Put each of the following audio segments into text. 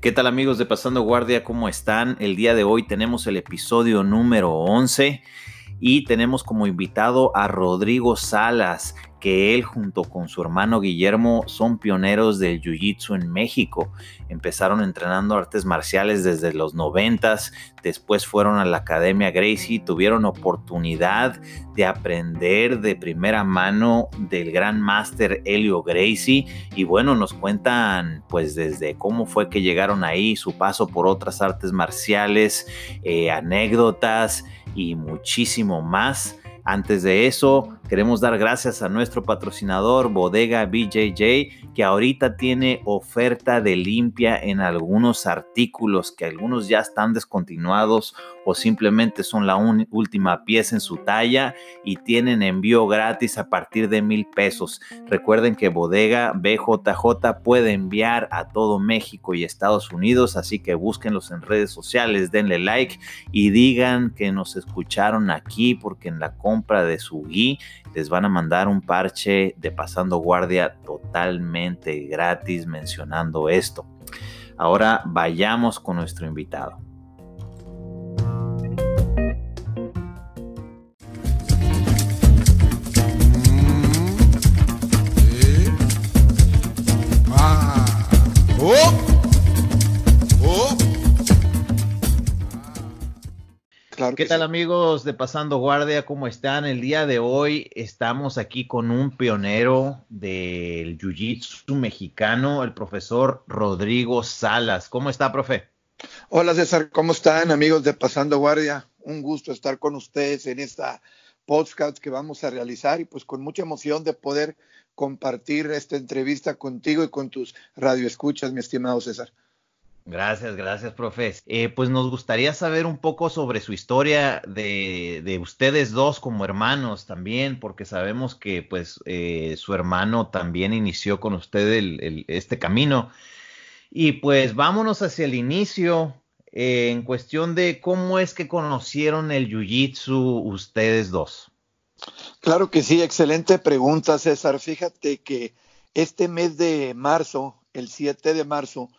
¿Qué tal amigos de Pasando Guardia? ¿Cómo están? El día de hoy tenemos el episodio número 11 y tenemos como invitado a Rodrigo Salas que él junto con su hermano Guillermo son pioneros del Jiu-Jitsu en México. Empezaron entrenando artes marciales desde los noventas, después fueron a la Academia Gracie, tuvieron oportunidad de aprender de primera mano del gran máster Helio Gracie y bueno, nos cuentan pues desde cómo fue que llegaron ahí, su paso por otras artes marciales, eh, anécdotas y muchísimo más. Antes de eso, queremos dar gracias a nuestro patrocinador Bodega BJJ, que ahorita tiene oferta de limpia en algunos artículos que algunos ya están descontinuados o simplemente son la última pieza en su talla y tienen envío gratis a partir de mil pesos. Recuerden que Bodega BJJ puede enviar a todo México y Estados Unidos, así que búsquenlos en redes sociales, denle like y digan que nos escucharon aquí porque en la compra de su gui les van a mandar un parche de pasando guardia totalmente gratis mencionando esto. Ahora vayamos con nuestro invitado. ¿Qué tal amigos de Pasando Guardia? ¿Cómo están? El día de hoy estamos aquí con un pionero del Jiu-Jitsu mexicano, el profesor Rodrigo Salas. ¿Cómo está, profe? Hola César, ¿cómo están amigos de Pasando Guardia? Un gusto estar con ustedes en esta podcast que vamos a realizar y pues con mucha emoción de poder compartir esta entrevista contigo y con tus radioescuchas, mi estimado César. Gracias, gracias, profe. Eh, pues nos gustaría saber un poco sobre su historia de, ustedes dos como hermanos también, porque sabemos que pues eh, su hermano también inició con usted este camino. Y pues vámonos hacia el inicio eh, en cuestión de cómo es que conocieron el Jiu-Jitsu ustedes dos. Claro que sí, excelente pregunta, César. Fíjate que este mes de marzo, el 7 de marzo,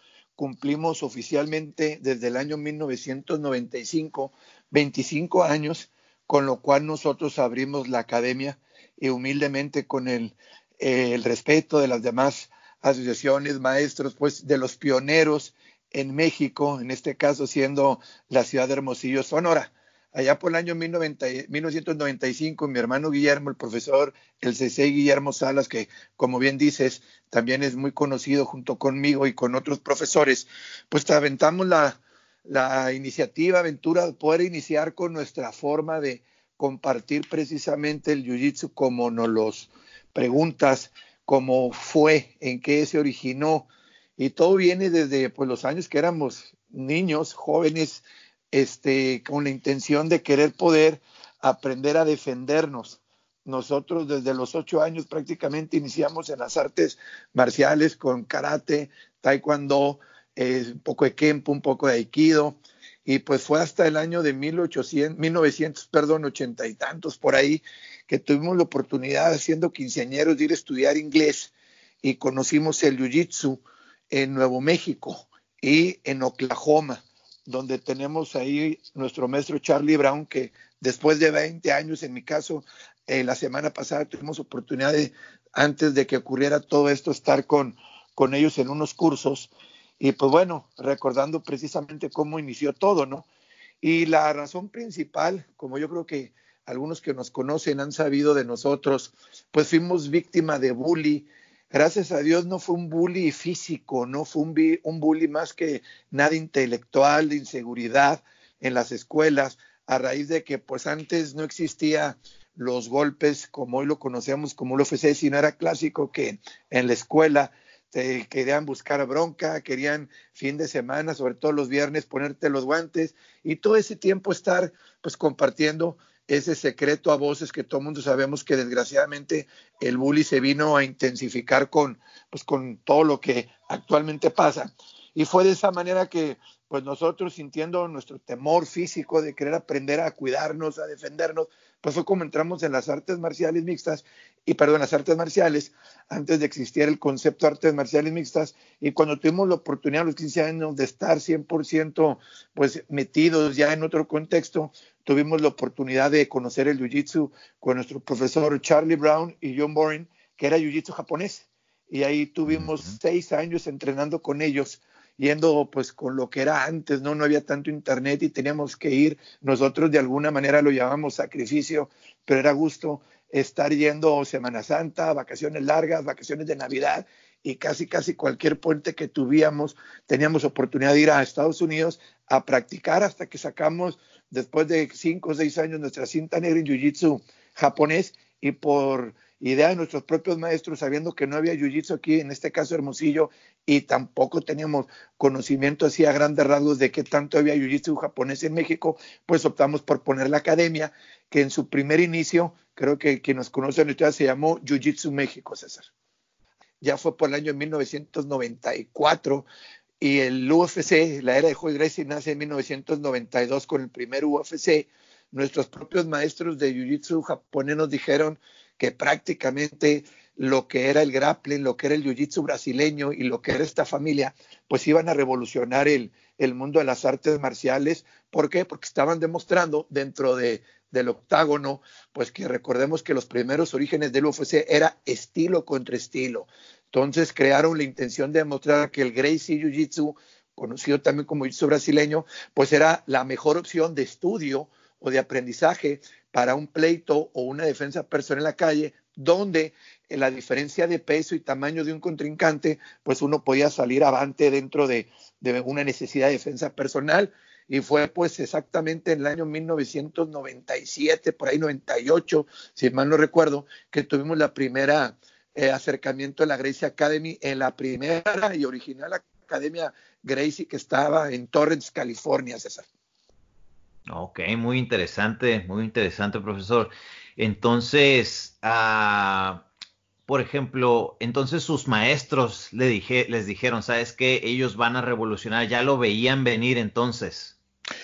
cumplimos oficialmente desde el año 1995 25 años, con lo cual nosotros abrimos la academia y humildemente con el, eh, el respeto de las demás asociaciones, maestros, pues de los pioneros en México, en este caso siendo la ciudad de Hermosillo, Sonora allá por el año 1995, mi hermano Guillermo, el profesor, el CC Guillermo Salas, que como bien dices, también es muy conocido junto conmigo y con otros profesores, pues te aventamos la, la iniciativa, aventura de poder iniciar con nuestra forma de compartir precisamente el Jiu-Jitsu como nos los preguntas, cómo fue, en qué se originó. Y todo viene desde pues, los años que éramos niños, jóvenes, este, con la intención de querer poder aprender a defendernos. Nosotros desde los ocho años prácticamente iniciamos en las artes marciales con karate, taekwondo, eh, un poco de kempo, un poco de aikido, y pues fue hasta el año de 1800, 1900, perdón, ochenta y tantos por ahí, que tuvimos la oportunidad, siendo quinceañeros, de ir a estudiar inglés y conocimos el Jiu-Jitsu en Nuevo México y en Oklahoma donde tenemos ahí nuestro maestro Charlie Brown, que después de 20 años, en mi caso, eh, la semana pasada tuvimos oportunidad de, antes de que ocurriera todo esto, estar con, con ellos en unos cursos. Y pues bueno, recordando precisamente cómo inició todo, ¿no? Y la razón principal, como yo creo que algunos que nos conocen han sabido de nosotros, pues fuimos víctima de bullying gracias a Dios no fue un bully físico, no fue un, un bully más que nada intelectual, de inseguridad en las escuelas, a raíz de que pues antes no existía los golpes como hoy lo conocemos como el UFC, sino era clásico que en la escuela te querían buscar bronca, querían fin de semana, sobre todo los viernes, ponerte los guantes y todo ese tiempo estar pues compartiendo ese secreto a voces que todo mundo sabemos que desgraciadamente el bullying se vino a intensificar con, pues, con todo lo que actualmente pasa. Y fue de esa manera que pues nosotros sintiendo nuestro temor físico de querer aprender a cuidarnos, a defendernos, pues fue como entramos en las artes marciales mixtas, y perdón, las artes marciales, antes de existir el concepto de artes marciales mixtas, y cuando tuvimos la oportunidad a los 15 años de estar 100% pues metidos ya en otro contexto, tuvimos la oportunidad de conocer el Jiu-Jitsu con nuestro profesor Charlie Brown y John Boring, que era Jiu-Jitsu japonés. Y ahí tuvimos seis años entrenando con ellos, yendo pues con lo que era antes, ¿no? No había tanto internet y teníamos que ir. Nosotros de alguna manera lo llamamos sacrificio, pero era gusto estar yendo Semana Santa, vacaciones largas, vacaciones de Navidad y casi, casi cualquier puente que tuviéramos, teníamos oportunidad de ir a Estados Unidos a practicar hasta que sacamos, después de cinco o seis años, nuestra cinta negra en Jiu-Jitsu japonés y por idea de nuestros propios maestros, sabiendo que no había jiu-jitsu aquí, en este caso Hermosillo, y tampoco teníamos conocimiento así a grandes rasgos de qué tanto había jiu-jitsu japonés en México, pues optamos por poner la academia, que en su primer inicio, creo que quien nos conoce en la se llamó Jiu-Jitsu México, César. Ya fue por el año 1994 y el UFC, la era de Joy Gracie, nace en 1992 con el primer UFC. Nuestros propios maestros de Jiu-Jitsu japonés nos dijeron que prácticamente lo que era el grappling, lo que era el jiu-jitsu brasileño y lo que era esta familia, pues iban a revolucionar el, el mundo de las artes marciales. ¿Por qué? Porque estaban demostrando dentro de, del octágono, pues que recordemos que los primeros orígenes del UFC era estilo contra estilo. Entonces crearon la intención de demostrar que el Gracie Jiu-Jitsu, conocido también como Jiu-Jitsu brasileño, pues era la mejor opción de estudio o de aprendizaje para un pleito o una defensa personal en la calle, donde en la diferencia de peso y tamaño de un contrincante, pues uno podía salir avante dentro de, una necesidad de defensa personal. Y fue pues exactamente en el año 1997, por ahí 98, si mal no recuerdo, que tuvimos la primera eh, acercamiento a la Gracie Academy, en la primera y original academia Gracie que estaba en Torrance, California, César. Ok, muy interesante, muy interesante, profesor. Entonces, ah, por ejemplo, entonces sus maestros le dije, les dijeron, ¿sabes qué? Ellos van a revolucionar, ya lo veían venir entonces.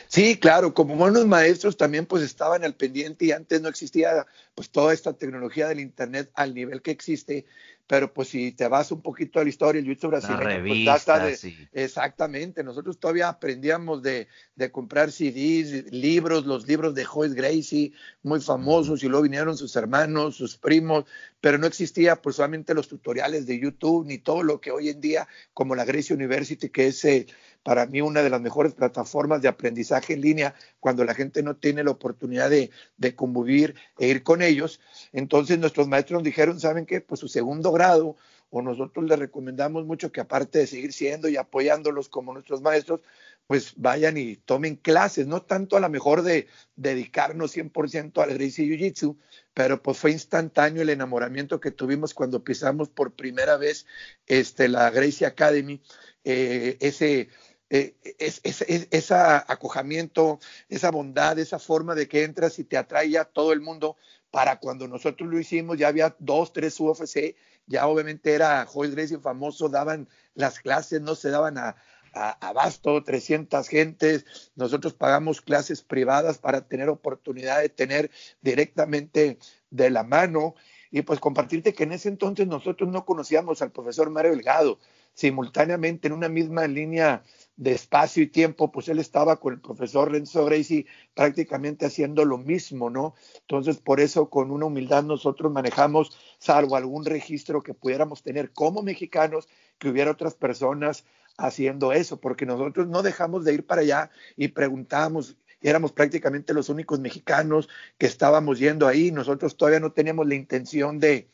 Sí, claro, como buenos maestros también pues estaban al pendiente y antes no existía pues toda esta tecnología del internet al nivel que existe pero pues si te vas un poquito a la historia, el YouTube brasileño, pues de, exactamente, nosotros todavía aprendíamos de, de, comprar CDs, libros, los libros de Joyce Gracie, muy famosos, y luego vinieron sus hermanos, sus primos, pero no existía pues solamente los tutoriales de YouTube, ni todo lo que hoy en día, como la Gracie University, que es eh, para mí una de las mejores plataformas de aprendizaje en línea cuando la gente no tiene la oportunidad de, de convivir e ir con ellos. Entonces nuestros maestros nos dijeron, ¿saben qué? Pues su segundo grado, o nosotros les recomendamos mucho que aparte de seguir siendo y apoyándolos como nuestros maestros, pues vayan y tomen clases, no tanto a lo mejor de dedicarnos 100% al Gracie Jiu-Jitsu, pero pues fue instantáneo el enamoramiento que tuvimos cuando pisamos por primera vez este, la Gracie Academy, eh, ese eh, es, ese acojamiento, esa bondad, esa forma de que entras y te atrae a todo el mundo. Para cuando nosotros lo hicimos, ya había dos, tres UFC, ya obviamente era Joyce Gracie famoso, daban las clases, no se daban a, a, abasto, 300 gentes. Nosotros pagamos clases privadas para tener oportunidad de tener directamente de la mano. Y pues compartirte que en ese entonces nosotros no conocíamos al profesor Mario Delgado. Simultáneamente en una misma línea de espacio y tiempo, pues él estaba con el profesor Renzo Gracie prácticamente haciendo lo mismo, ¿no? Entonces, por eso, con una humildad, nosotros manejamos, salvo algún registro que pudiéramos tener como mexicanos, que hubiera otras personas haciendo eso, porque nosotros no dejamos de ir para allá y preguntamos, éramos prácticamente los únicos mexicanos que estábamos yendo ahí, nosotros todavía no teníamos la intención de,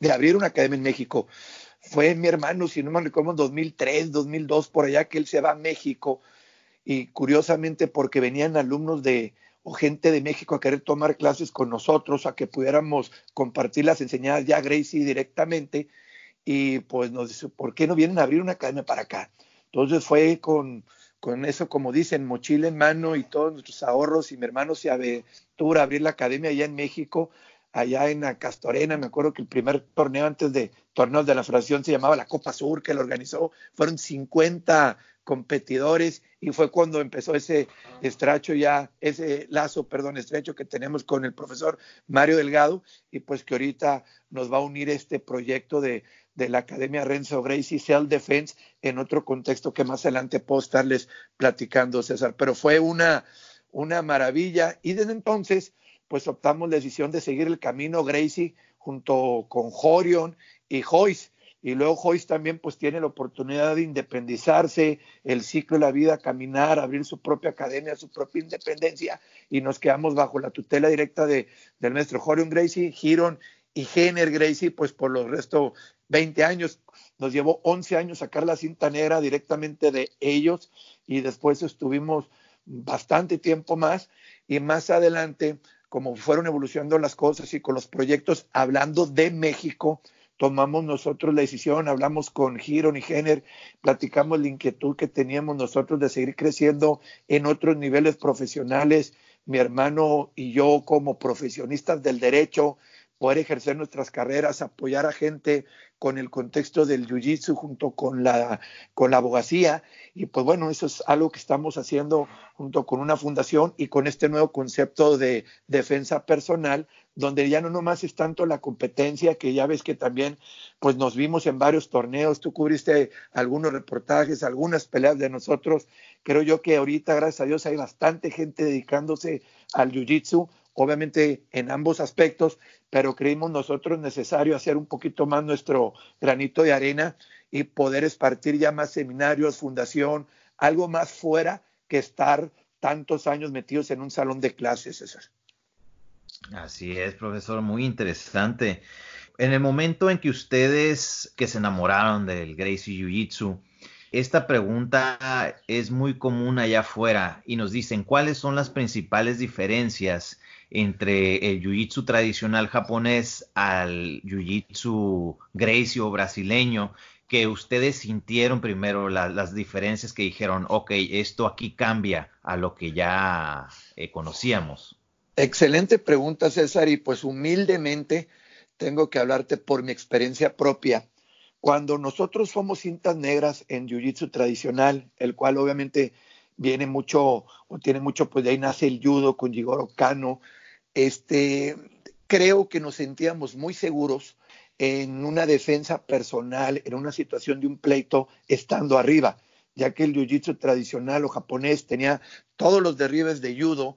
de abrir una academia en México fue mi hermano, si no me recuerdo, en 2003, 2002, por allá que él se va a México. Y curiosamente, porque venían alumnos de o gente de México a querer tomar clases con nosotros, a que pudiéramos compartir las enseñanzas ya Gracie directamente. Y pues nos dice, ¿por qué no vienen a abrir una academia para acá? Entonces fue con, con eso, como dicen, mochila en mano y todos nuestros ahorros. Y mi hermano se aventura a abrir la academia allá en México allá en Castorena. Me acuerdo que el primer torneo antes de torneos de la Federación se llamaba la Copa Sur, que lo organizó. Fueron 50 competidores y fue cuando empezó ese estrecho ya, ese lazo, perdón, estrecho que tenemos con el profesor Mario Delgado y pues que ahorita nos va a unir este proyecto de, de la Academia Renzo Gracie Self Defense en otro contexto que más adelante puedo estarles platicando, César. Pero fue una, una maravilla y desde entonces pues optamos la decisión de seguir el camino Gracie junto con Jorion y Joyce y luego Joyce también pues tiene la oportunidad de independizarse, el ciclo de la vida, caminar, abrir su propia academia, su propia independencia y nos quedamos bajo la tutela directa de, del maestro Jorion Gracie, Giron y Jenner Gracie pues por los restos 20 años. Nos llevó 11 años sacar la cinta negra directamente de ellos y después estuvimos bastante tiempo más y más adelante como fueron evolucionando las cosas y con los proyectos hablando de México, tomamos nosotros la decisión, hablamos con Giron y Jenner, platicamos la inquietud que teníamos nosotros de seguir creciendo en otros niveles profesionales, mi hermano y yo como profesionistas del derecho, poder ejercer nuestras carreras, apoyar a gente con el contexto del jiu-jitsu junto con la, con la abogacía. Y pues bueno, eso es algo que estamos haciendo junto con una fundación y con este nuevo concepto de defensa personal, donde ya no nomás es tanto la competencia, que ya ves que también pues nos vimos en varios torneos, tú cubriste algunos reportajes, algunas peleas de nosotros. Creo yo que ahorita, gracias a Dios, hay bastante gente dedicándose al jiu-jitsu obviamente en ambos aspectos, pero creímos nosotros necesario hacer un poquito más nuestro granito de arena y poder espartir ya más seminarios, fundación, algo más fuera que estar tantos años metidos en un salón de clases, César. Así es, profesor, muy interesante. En el momento en que ustedes que se enamoraron del Gracie Jiu Jitsu, esta pregunta es muy común allá afuera y nos dicen cuáles son las principales diferencias entre el jiu-jitsu tradicional japonés al jiu-jitsu grecio brasileño, que ustedes sintieron primero las diferencias que dijeron, ok, esto aquí cambia a lo que ya eh, conocíamos? Excelente pregunta, César, y pues humildemente tengo que hablarte por mi experiencia propia. Cuando nosotros somos cintas negras en Jiu-Jitsu tradicional, el cual obviamente viene mucho, o tiene mucho, pues de ahí nace el judo con Jigoro Kano, este, creo que nos sentíamos muy seguros en una defensa personal, en una situación de un pleito, estando arriba, ya que el jiu-jitsu tradicional o japonés tenía todos los derribes de judo,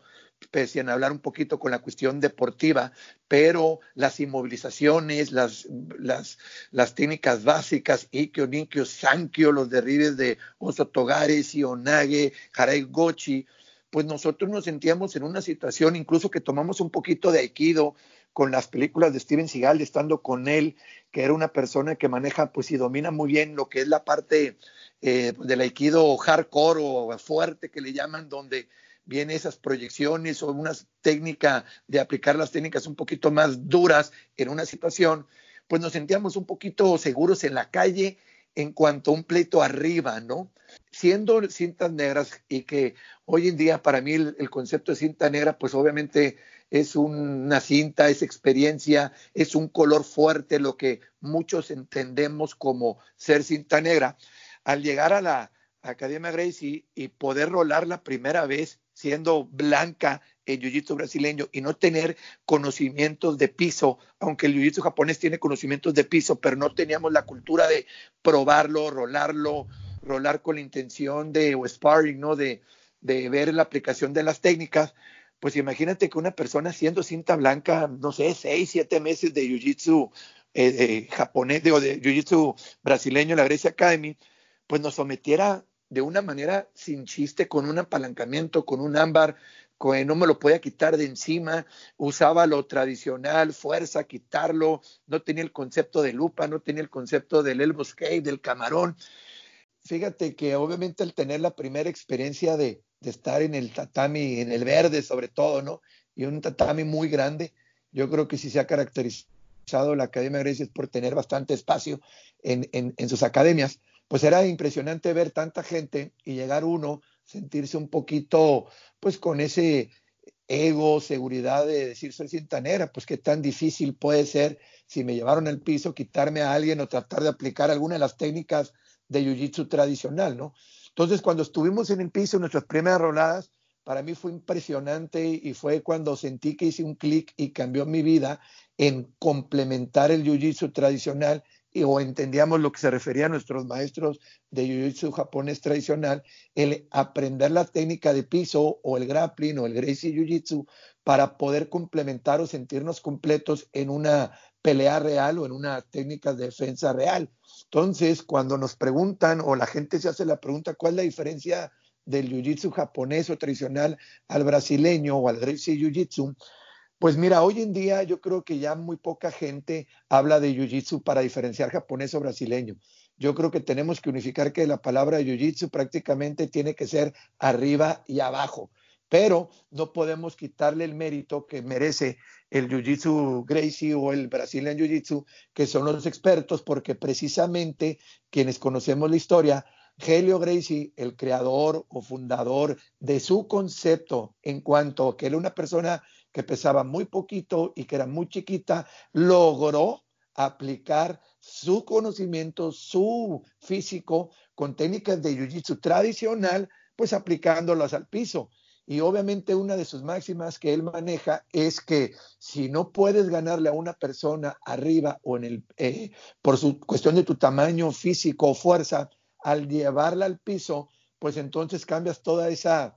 a hablar un poquito con la cuestión deportiva, pero las inmovilizaciones, las, las, las técnicas básicas, Ikkyo, Ninkyo, Sankyo, los derribes de Oso Togares, Ionage, Harai Gochi, pues nosotros nos sentíamos en una situación, incluso que tomamos un poquito de aikido con las películas de Steven Seagal, estando con él, que era una persona que maneja, pues y domina muy bien lo que es la parte eh, del aikido hardcore o fuerte que le llaman, donde vienen esas proyecciones o una técnica de aplicar las técnicas un poquito más duras en una situación, pues nos sentíamos un poquito seguros en la calle en cuanto a un pleito arriba, ¿no? Siendo cintas negras y que hoy en día para mí el, concepto de cinta negra, pues obviamente es una cinta, es experiencia, es un color fuerte, lo que muchos entendemos como ser cinta negra. Al llegar a la Academia Gracie y poder rolar la primera vez siendo blanca en jiu-jitsu brasileño y no tener conocimientos de piso, aunque el jiu-jitsu japonés tiene conocimientos de piso, pero no teníamos la cultura de probarlo, rolarlo, rolar con la intención de, sparring, ¿no? De, de ver la aplicación de las técnicas, pues imagínate que una persona siendo cinta blanca, no sé, seis, siete meses de jiu-jitsu eh, japonés, digo, de jiu-jitsu brasileño en la Grecia Academy, pues nos sometiera de una manera sin chiste, con un apalancamiento, con un ámbar, no me lo podía quitar de encima, usaba lo tradicional, fuerza, quitarlo, no tenía el concepto de lupa, no tenía el concepto del elbow skate, del camarón. Fíjate que obviamente al tener la primera experiencia de, estar en el tatami, en el verde sobre todo, ¿no? Y un tatami muy grande, yo creo que sí se ha caracterizado la Academia de Grecia por tener bastante espacio en, en sus academias pues era impresionante ver tanta gente y llegar uno, sentirse un poquito, pues con ese, ego, seguridad de decir soy cinta negra, pues qué tan difícil puede ser si me llevaron al piso quitarme a alguien o tratar de aplicar alguna de las técnicas de jiu-jitsu tradicional, ¿no? Entonces, cuando estuvimos en el piso, nuestras primeras roladas, para mí fue impresionante y fue cuando sentí que hice un clic y cambió mi vida en complementar el jiu-jitsu tradicional o entendíamos lo que se refería a nuestros maestros de Jiu-Jitsu japonés tradicional, el aprender la técnica de piso o el grappling o el Gracie Jiu-Jitsu para poder complementar o sentirnos completos en una pelea real o en una técnica de defensa real. Entonces, cuando nos preguntan o la gente se hace la pregunta, ¿cuál es la diferencia del Jiu-Jitsu japonés o tradicional al brasileño o al Gracie Jiu-Jitsu? Pues mira, hoy en día yo creo que ya muy poca gente habla de jiu-jitsu para diferenciar japonés o brasileño. Yo creo que tenemos que unificar que la palabra jiu-jitsu prácticamente tiene que ser arriba y abajo, pero no podemos quitarle el mérito que merece el jiu-jitsu Gracie o el Brazilian Jiu-Jitsu, que son los expertos, porque precisamente quienes conocemos la historia, Helio Gracie, el creador o fundador de su concepto en cuanto a que era una persona que pesaba muy poquito y que era muy chiquita, logró aplicar su conocimiento, su físico con técnicas de jiu-jitsu tradicional, pues aplicándolas al piso. Y obviamente una de sus máximas que él maneja es que si no puedes ganarle a una persona arriba o en el, eh, por su cuestión de tu tamaño físico o fuerza, al llevarla al piso, pues entonces cambias toda esa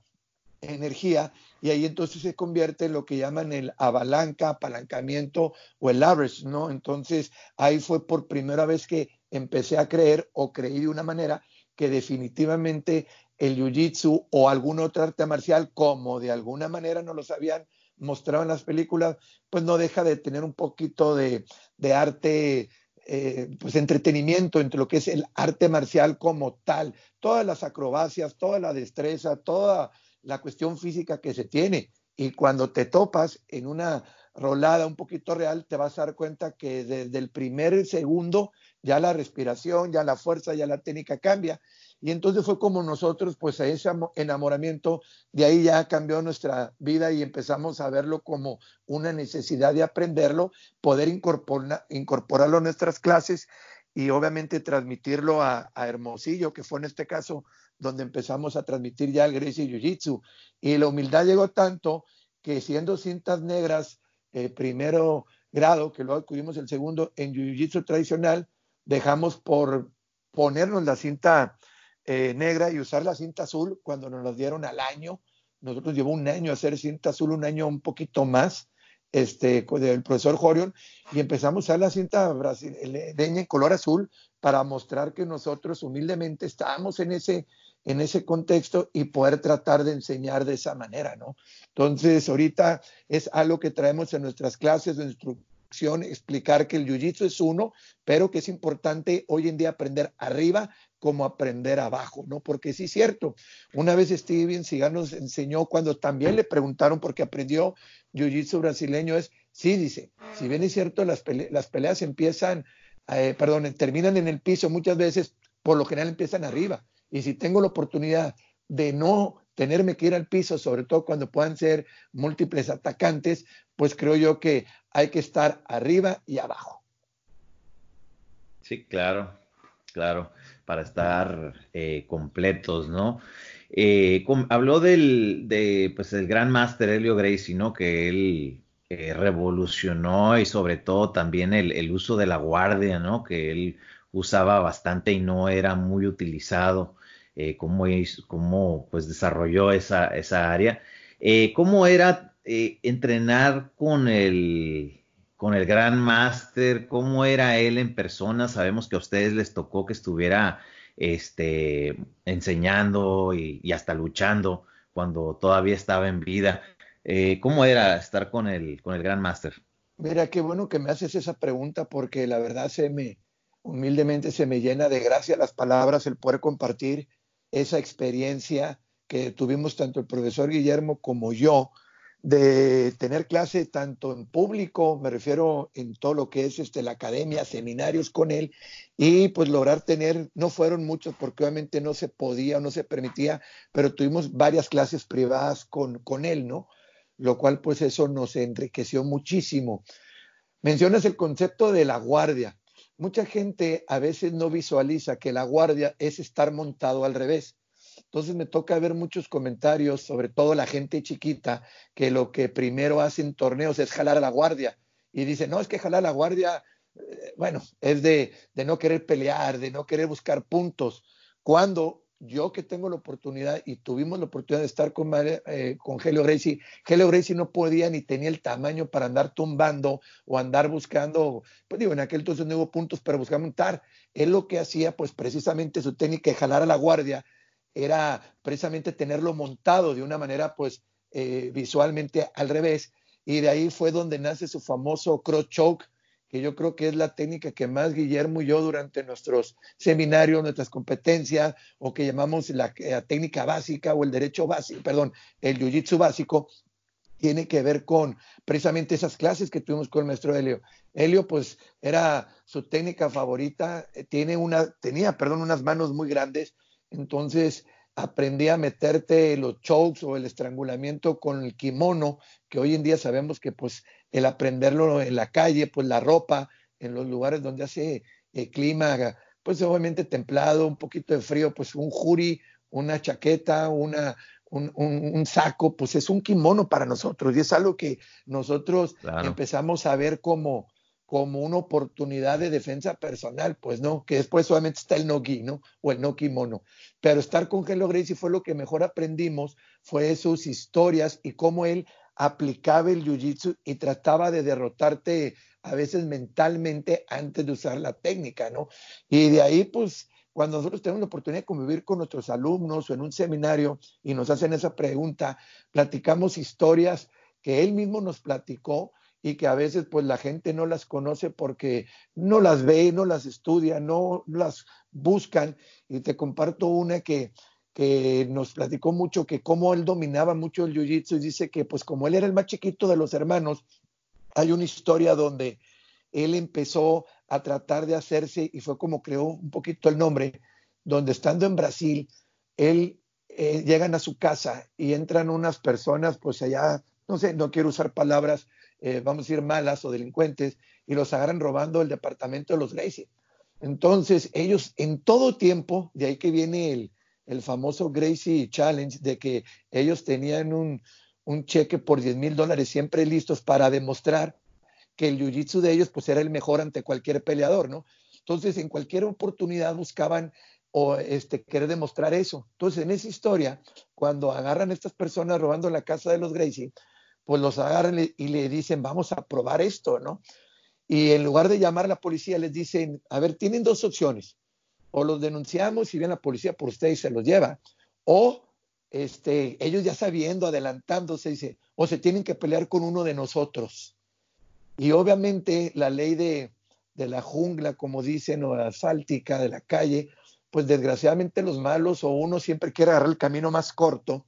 energía y ahí entonces se convierte en lo que llaman el avalanca, apalancamiento o el average, ¿no? Entonces ahí fue por primera vez que empecé a creer o creí de una manera que definitivamente el jiu-jitsu o algún otro arte marcial, como de alguna manera no los habían mostrado en las películas, pues no deja de tener un poquito de, arte eh, pues entretenimiento entre lo que es el arte marcial como tal, todas las acrobacias, toda la destreza, toda la cuestión física que se tiene. Y cuando te topas en una rolada un poquito real, te vas a dar cuenta que desde el primer segundo ya la respiración, ya la fuerza, ya la técnica cambia. Y entonces fue como nosotros, pues a ese enamoramiento, de ahí ya cambió nuestra vida y empezamos a verlo como una necesidad de aprenderlo, poder incorporarlo a nuestras clases y obviamente transmitirlo a, a Hermosillo, que fue en este caso donde empezamos a transmitir ya el Gracie Jiu-Jitsu. Y la humildad llegó tanto que siendo cintas negras, eh, primero grado, que luego adquirimos el segundo en Jiu-Jitsu tradicional, dejamos por ponernos la cinta eh, negra y usar la cinta azul cuando nos la dieron al año. Nosotros llevó un año hacer cinta azul, un año un poquito más, este, del profesor Jorion, y empezamos a usar la cinta brasileña en color azul para mostrar que nosotros humildemente estábamos en ese en ese contexto y poder tratar de enseñar de esa manera, ¿no? Entonces, ahorita es algo que traemos en nuestras clases de instrucción, explicar que el jiu-jitsu es uno, pero que es importante hoy en día aprender arriba como aprender abajo, ¿no? Porque sí es cierto, una vez Steven Sigan nos enseñó cuando también le preguntaron por qué aprendió jiu-jitsu brasileño, es, sí, dice, si bien es cierto, las, peleas empiezan, eh, terminan en el piso, muchas veces por lo general empiezan arriba, y si tengo la oportunidad de no tenerme que ir al piso, sobre todo cuando puedan ser múltiples atacantes, pues creo yo que hay que estar arriba y abajo. Sí, claro, claro, para estar eh, completos, ¿no? Eh, habló del de, pues, gran máster Helio Gracie, ¿no? Que él eh, revolucionó y sobre todo también el, el, uso de la guardia, ¿no? Que él usaba bastante y no era muy utilizado eh, cómo, pues desarrolló esa, esa área. Eh, ¿Cómo era eh, entrenar con el, con el Gran Master? ¿Cómo era él en persona? Sabemos que a ustedes les tocó que estuviera este, enseñando y, hasta luchando cuando todavía estaba en vida. ¿Cómo era estar con el, con el Gran Master? Mira, qué bueno que me haces esa pregunta porque la verdad se me, humildemente se me llena de gracia las palabras, el poder compartir esa experiencia que tuvimos tanto el profesor Guillermo como yo de tener clase tanto en público, me refiero en todo lo que es este, la academia, seminarios con él, y pues lograr tener, no fueron muchos porque obviamente no se podía o no se permitía, pero tuvimos varias clases privadas con, con él, ¿no? lo cual pues eso nos enriqueció muchísimo. Mencionas el concepto de la guardia. Mucha gente a veces no visualiza que la guardia es estar montado al revés. Entonces me toca ver muchos comentarios, sobre todo la gente chiquita, que lo que primero hacen torneos es jalar a la guardia. Y dicen, no, es que jalar a la guardia, eh, bueno, es de, de no querer pelear, de no querer buscar puntos. Cuando yo que tengo la oportunidad y tuvimos la oportunidad de estar con, eh, con Helio Gracie, Helio Gracie no podía ni tenía el tamaño para andar tumbando o andar buscando, pues digo, en aquel entonces no hubo puntos para buscar montar. Él lo que hacía, pues precisamente su técnica de jalar a la guardia era precisamente tenerlo montado de una manera, pues eh, visualmente al revés. Y de ahí fue donde nace su famoso cross choke, que yo creo que es la técnica que más Guillermo y yo durante nuestros seminarios, nuestras competencias, o que llamamos la, técnica básica o el derecho básico, perdón, el jiu-jitsu básico, tiene que ver con precisamente esas clases que tuvimos con el maestro Helio. Helio, pues, era su técnica favorita, eh, tiene una, tenía, perdón, unas manos muy grandes, entonces aprendí a meterte los chokes o el estrangulamiento con el kimono, que hoy en día sabemos que pues el aprenderlo en la calle, pues la ropa, en los lugares donde hace eh, clima, pues obviamente templado, un poquito de frío, pues un juri, una chaqueta, una, un, saco, pues es un kimono para nosotros y es algo que nosotros empezamos a ver como, como una oportunidad de defensa personal, pues no, que después solamente está el no-gi, ¿no? O el no-kimono. Pero estar con Hello Gracie fue lo que mejor aprendimos, fue sus historias y cómo él aplicaba el jiu-jitsu y trataba de derrotarte a veces mentalmente antes de usar la técnica, ¿no? Y de ahí, pues, cuando nosotros tenemos la oportunidad de convivir con nuestros alumnos o en un seminario y nos hacen esa pregunta, platicamos historias que él mismo nos platicó y que a veces pues la gente no las conoce porque no las ve, no las estudia, no las buscan. Y te comparto una que, que nos platicó mucho que cómo él dominaba mucho el jiu-jitsu y dice que pues como él era el más chiquito de los hermanos, hay una historia donde él empezó a tratar de hacerse y fue como creó un poquito el nombre, donde estando en Brasil, él eh, llegan a su casa y entran unas personas pues allá, no sé, no quiero usar palabras, eh, vamos a decir, malas o delincuentes, y los agarran robando el departamento de los Gracie. Entonces, ellos en todo tiempo, de ahí que viene el, el famoso Gracie Challenge, de que ellos tenían un, un cheque por 10 mil dólares siempre listos para demostrar que el jiu-jitsu de ellos pues era el mejor ante cualquier peleador, ¿no? Entonces, en cualquier oportunidad buscaban o este, querer demostrar eso. Entonces, en esa historia, cuando agarran a estas personas robando la casa de los Gracie, pues los agarran y le dicen, vamos a probar esto, ¿no? Y en lugar de llamar a la policía, les dicen, a ver, tienen dos opciones. O los denunciamos y viene la policía por ustedes y se los lleva. O este, ellos ya sabiendo, adelantándose, dice, o se tienen que pelear con uno de nosotros. Y obviamente la ley de, de la jungla, como dicen, o asfáltica de la calle, pues desgraciadamente los malos o uno siempre quiere agarrar el camino más corto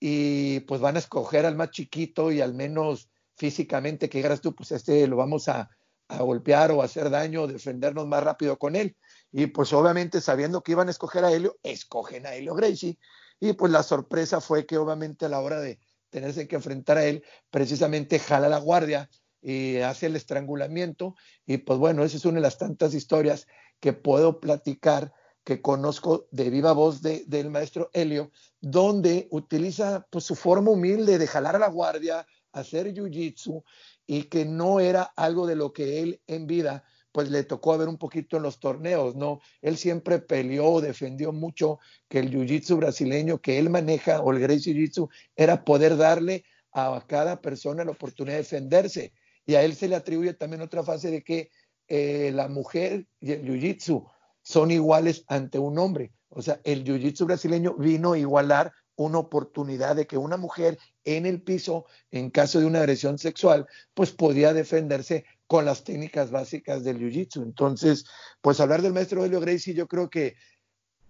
y pues van a escoger al más chiquito y al menos físicamente que digas tú, pues este lo vamos a, golpear o hacer daño o defendernos más rápido con él. Y pues obviamente sabiendo que iban a escoger a Helio, escogen a Helio Gracie. Y pues la sorpresa fue que obviamente a la hora de tenerse que enfrentar a él, precisamente jala la guardia y hace el estrangulamiento. Y pues bueno, esa es una de las tantas historias que puedo platicar que conozco de viva voz del maestro Helio, donde utiliza pues, su forma humilde de jalar a la guardia, hacer jiu-jitsu, y que no era algo de lo que él en vida pues le tocó ver un poquito en los torneos, ¿no? Él siempre peleó, defendió mucho que el jiu-jitsu brasileño que él maneja, o el Gracie Jiu-Jitsu, era poder darle a cada persona la oportunidad de defenderse. Y a él se le atribuye también otra fase de que eh, la mujer y el jiu-jitsu son iguales ante un hombre. O sea, el jiu-jitsu brasileño vino a igualar una oportunidad de que una mujer en el piso, en caso de una agresión sexual, pues podía defenderse con las técnicas básicas del jiu-jitsu. Entonces, pues hablar del maestro Helio Gracie yo creo que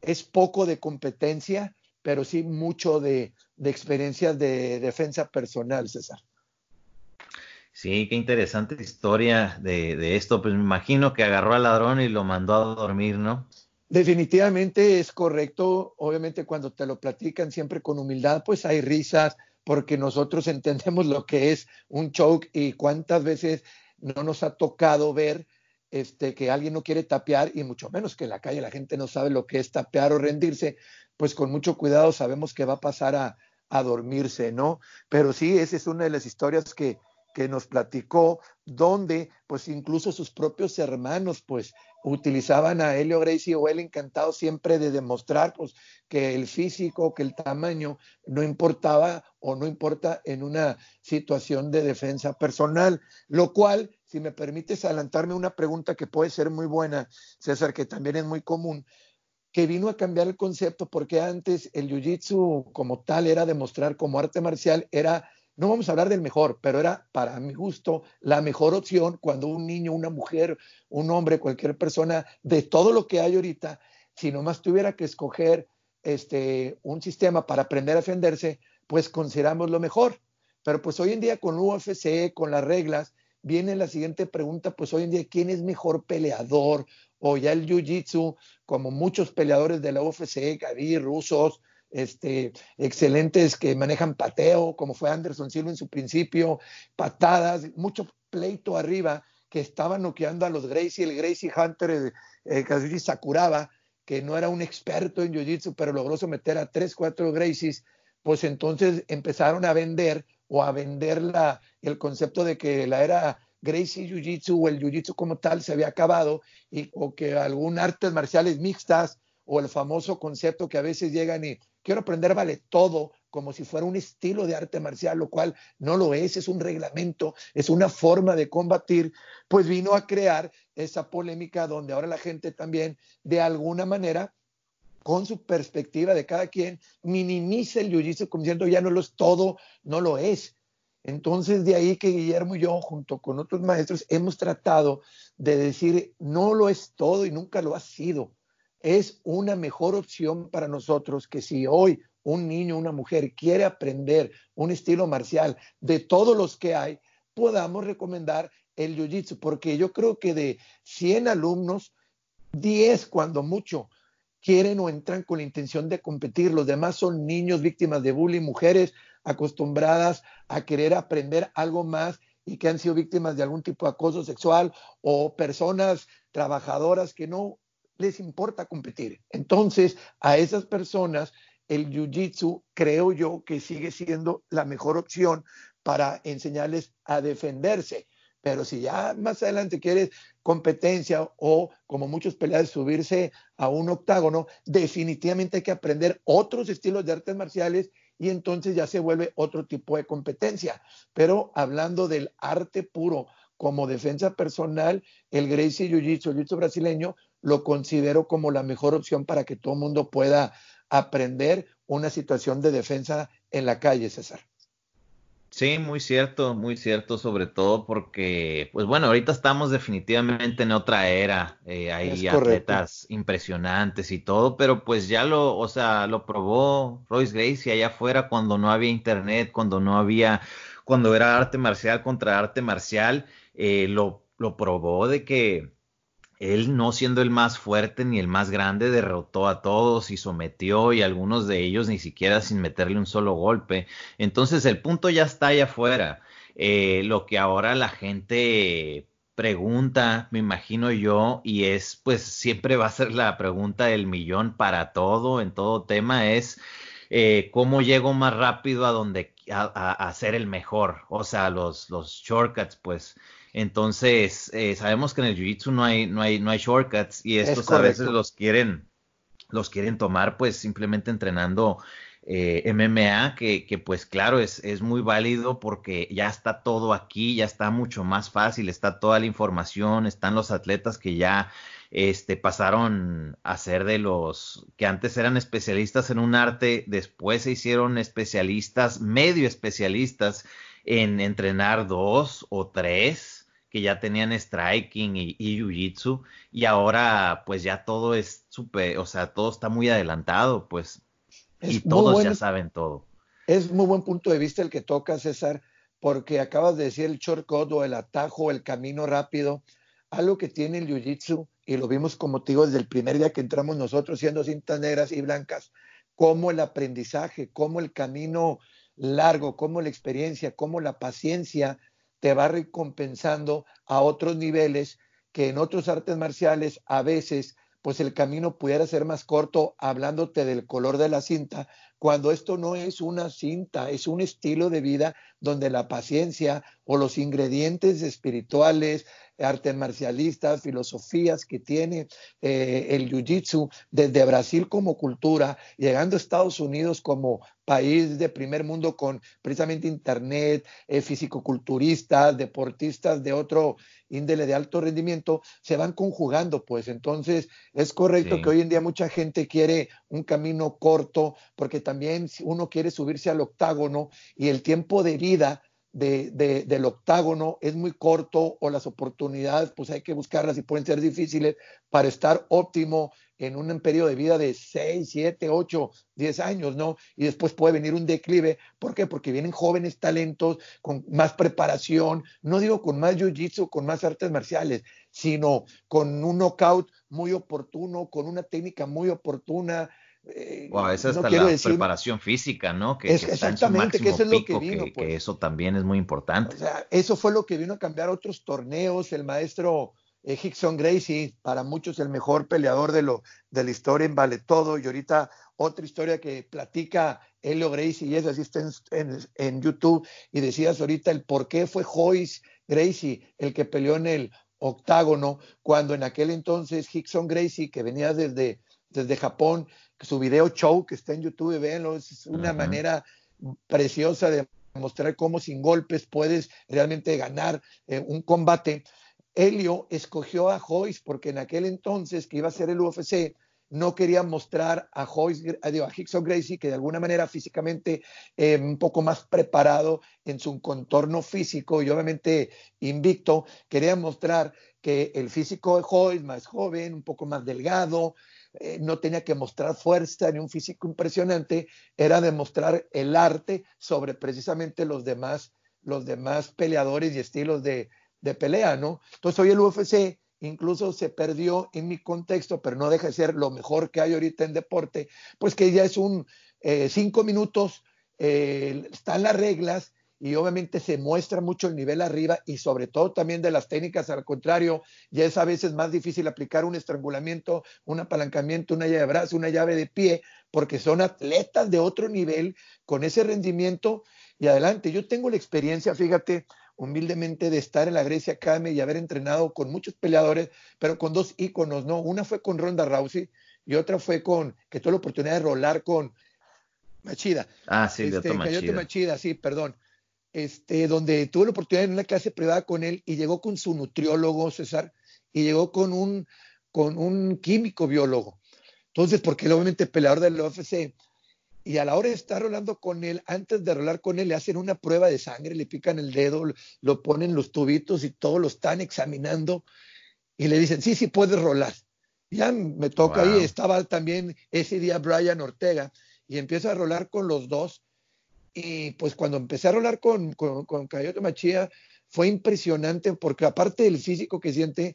es poco de competencia, pero sí mucho de, de experiencias de defensa personal, César. Sí, qué interesante historia de, esto. Pues me imagino que agarró al ladrón y lo mandó a dormir, ¿no? Definitivamente es correcto. Obviamente cuando te lo platican siempre con humildad, pues hay risas, porque nosotros entendemos lo que es un choke y cuántas veces no nos ha tocado ver este, que alguien no quiere tapear y mucho menos que en la calle la gente no sabe lo que es tapear o rendirse, pues con mucho cuidado sabemos que va a pasar a, a dormirse, ¿no? Pero sí, esa es una de las historias que, que nos platicó, donde pues incluso sus propios hermanos pues utilizaban a Helio Gracie o él encantado siempre de demostrar pues que el físico, que el tamaño no importaba o no importa en una situación de defensa personal, lo cual, si me permites adelantarme una pregunta que puede ser muy buena, César, que también es muy común, que vino a cambiar el concepto porque antes el jiu-jitsu como tal era demostrar como arte marcial, era no vamos a hablar del mejor, pero era para mi gusto la mejor opción cuando un niño, una mujer, un hombre, cualquier persona de todo lo que hay ahorita, si nomás tuviera que escoger este, un sistema para aprender a defenderse, pues consideramos lo mejor. Pero pues hoy en día con UFC, con las reglas, viene la siguiente pregunta, pues hoy en día, ¿quién es mejor peleador? O ya el Jiu-Jitsu, como muchos peleadores de la UFC, Gaby, rusos, este, excelentes que manejan pateo, como fue Anderson Silva en su principio, patadas, mucho pleito arriba, que estaban noqueando a los Gracie, el Gracie Hunter, eh, Sakuraba, que no era un experto en Jiu-Jitsu, pero logró someter a tres, cuatro Gracies, pues entonces empezaron a vender o a vender la, el concepto de que la era Gracie Jiu-Jitsu o el Jiu-Jitsu como tal se había acabado y, o que algún artes marciales mixtas o el famoso concepto que a veces llegan y quiero aprender vale todo como si fuera un estilo de arte marcial, lo cual no lo es, es un reglamento, es una forma de combatir, pues vino a crear esa polémica donde ahora la gente también de alguna manera con su perspectiva de cada quien, minimiza el jiu como diciendo ya no lo es todo, no lo es. Entonces, de ahí que Guillermo y yo, junto con otros maestros, hemos tratado de decir, no lo es todo y nunca lo ha sido es una mejor opción para nosotros que si hoy un niño, una mujer quiere aprender un estilo marcial de todos los que hay, podamos recomendar el Jiu-Jitsu, porque yo creo que de 100 alumnos, 10 cuando mucho quieren o entran con la intención de competir, los demás son niños víctimas de bullying, mujeres acostumbradas a querer aprender algo más y que han sido víctimas de algún tipo de acoso sexual o personas trabajadoras que no les importa competir. Entonces, a esas personas, el Jiu-Jitsu creo yo que sigue siendo la mejor opción para enseñarles a defenderse. Pero si ya más adelante quieres competencia o, como muchos peleadores, subirse a un octágono, definitivamente hay que aprender otros estilos de artes marciales y entonces ya se vuelve otro tipo de competencia. Pero hablando del arte puro como defensa personal, el Gracie Jiu-Jitsu, el Jiu-Jitsu brasileño, lo considero como la mejor opción para que todo el mundo pueda aprender una situación de defensa en la calle, César. Sí, muy cierto, muy cierto, sobre todo porque, pues bueno, ahorita estamos definitivamente en otra era, eh, hay atletas impresionantes y todo, pero pues ya lo, o sea, lo probó Royce Gracie allá afuera cuando no había internet, cuando no había, cuando era arte marcial contra arte marcial, eh, lo, lo probó de que él no siendo el más fuerte ni el más grande, derrotó a todos y sometió y algunos de ellos ni siquiera sin meterle un solo golpe. Entonces el punto ya está allá afuera. Eh, lo que ahora la gente pregunta, me imagino yo, y es pues siempre va a ser la pregunta del millón para todo, en todo tema, es eh, cómo llego más rápido a donde a, ser el mejor, o sea, los, los shortcuts, pues entonces, eh, sabemos que en el Jiu-Jitsu no hay, no, hay, no hay shortcuts y estos a veces los quieren, los quieren tomar pues simplemente entrenando eh, MMA, que, que, pues claro, es, es muy válido porque ya está todo aquí, ya está mucho más fácil, está toda la información, están los atletas que ya este, pasaron a ser de los que antes eran especialistas en un arte, después se hicieron especialistas, medio especialistas en entrenar dos o tres que ya tenían striking y, jiu-jitsu y ahora pues ya todo es súper, o sea, todo está muy adelantado, pues, y todos ya saben todo. Es muy buen punto de vista el que toca, César, porque acabas de decir el shortcut o el atajo, el camino rápido, algo que tiene el jiu-jitsu, y lo vimos como digo desde el primer día que entramos nosotros siendo cintas negras y blancas, como el aprendizaje, como el camino largo, cómo la experiencia, cómo la paciencia te va recompensando a otros niveles que en otros artes marciales a veces pues el camino pudiera ser más corto hablándote del color de la cinta, cuando esto no es una cinta, es un estilo de vida donde la paciencia o los ingredientes espirituales, artes marcialistas, filosofías que tiene eh, el Jiu-Jitsu desde Brasil como cultura, llegando a Estados Unidos como país de primer mundo con precisamente internet, eh, fisicoculturistas, deportistas de otro índole de alto rendimiento, se van conjugando, pues. Entonces es correcto que hoy en día mucha gente quiere un camino corto, porque también uno quiere subirse al octágono y el tiempo de vida de, del octágono es muy corto o las oportunidades pues hay que buscarlas y pueden ser difíciles para estar óptimo en un periodo de vida de 6, 7, 8, 10 años, ¿no? Y después puede venir un declive. ¿Por qué? Porque vienen jóvenes talentos con más preparación, no digo con más jiu-jitsu, con más artes marciales, sino con un knockout muy oportuno, con una técnica muy oportuna, eh, esa es la preparación física, ¿no? Que, exactamente, que, eso es lo que vino. Que, pues. eso también es muy importante. O sea, eso fue lo que vino a cambiar otros torneos. El maestro eh, Hickson Gracie, para muchos el mejor peleador de, lo, de la historia en Vale Todo. Y ahorita otra historia que platica Helio Gracie, y esa sí está en, en, YouTube. Y decías ahorita el por qué fue Joyce Gracie el que peleó en el octágono, cuando en aquel entonces Hickson Gracie, que venía desde, desde Japón, su video show que está en YouTube, véanlo, es una manera preciosa de mostrar cómo sin golpes puedes realmente ganar eh, un combate. Helio escogió a Joyce porque en aquel entonces que iba a ser el UFC, no quería mostrar a Joyce, a Hickson Gracie, que de alguna manera físicamente eh, un poco más preparado en su contorno físico y obviamente invicto, quería mostrar que el físico de Joyce, más joven, un poco más delgado, eh, no tenía que mostrar fuerza ni un físico impresionante, era demostrar el arte sobre precisamente los demás, los demás peleadores y estilos de, pelea, ¿no? Entonces hoy el UFC incluso se perdió en mi contexto, pero no deja de ser lo mejor que hay ahorita en deporte, pues que ya es un eh, cinco minutos, eh, están las reglas, y obviamente se muestra mucho el nivel arriba y sobre todo también de las técnicas, al contrario, ya es a veces más difícil aplicar un estrangulamiento, un apalancamiento, una llave de brazo, una llave de pie, porque son atletas de otro nivel con ese rendimiento y adelante. Yo tengo la experiencia, fíjate, humildemente de estar en la Grecia Academy y haber entrenado con muchos peleadores, pero con dos íconos, ¿no? Una fue con Ronda Rousey y otra fue con, que tuve la oportunidad de rolar con Machida. Ah, sí, de este, Machida. Machida, sí, perdón este, donde tuve la oportunidad en una clase privada con él y llegó con su nutriólogo, César, y llegó con un, con un químico biólogo. Entonces, porque él obviamente peleador del UFC, y a la hora de estar rolando con él, antes de rolar con él, le hacen una prueba de sangre, le pican el dedo, lo ponen los tubitos y todo lo están examinando y le dicen, sí, sí, puedes rolar. Ya me toca ahí, estaba también ese día Brian Ortega y empieza a rolar con los dos y pues cuando empecé a rolar con, con, con Cayote Machía, fue impresionante porque aparte del físico que siente,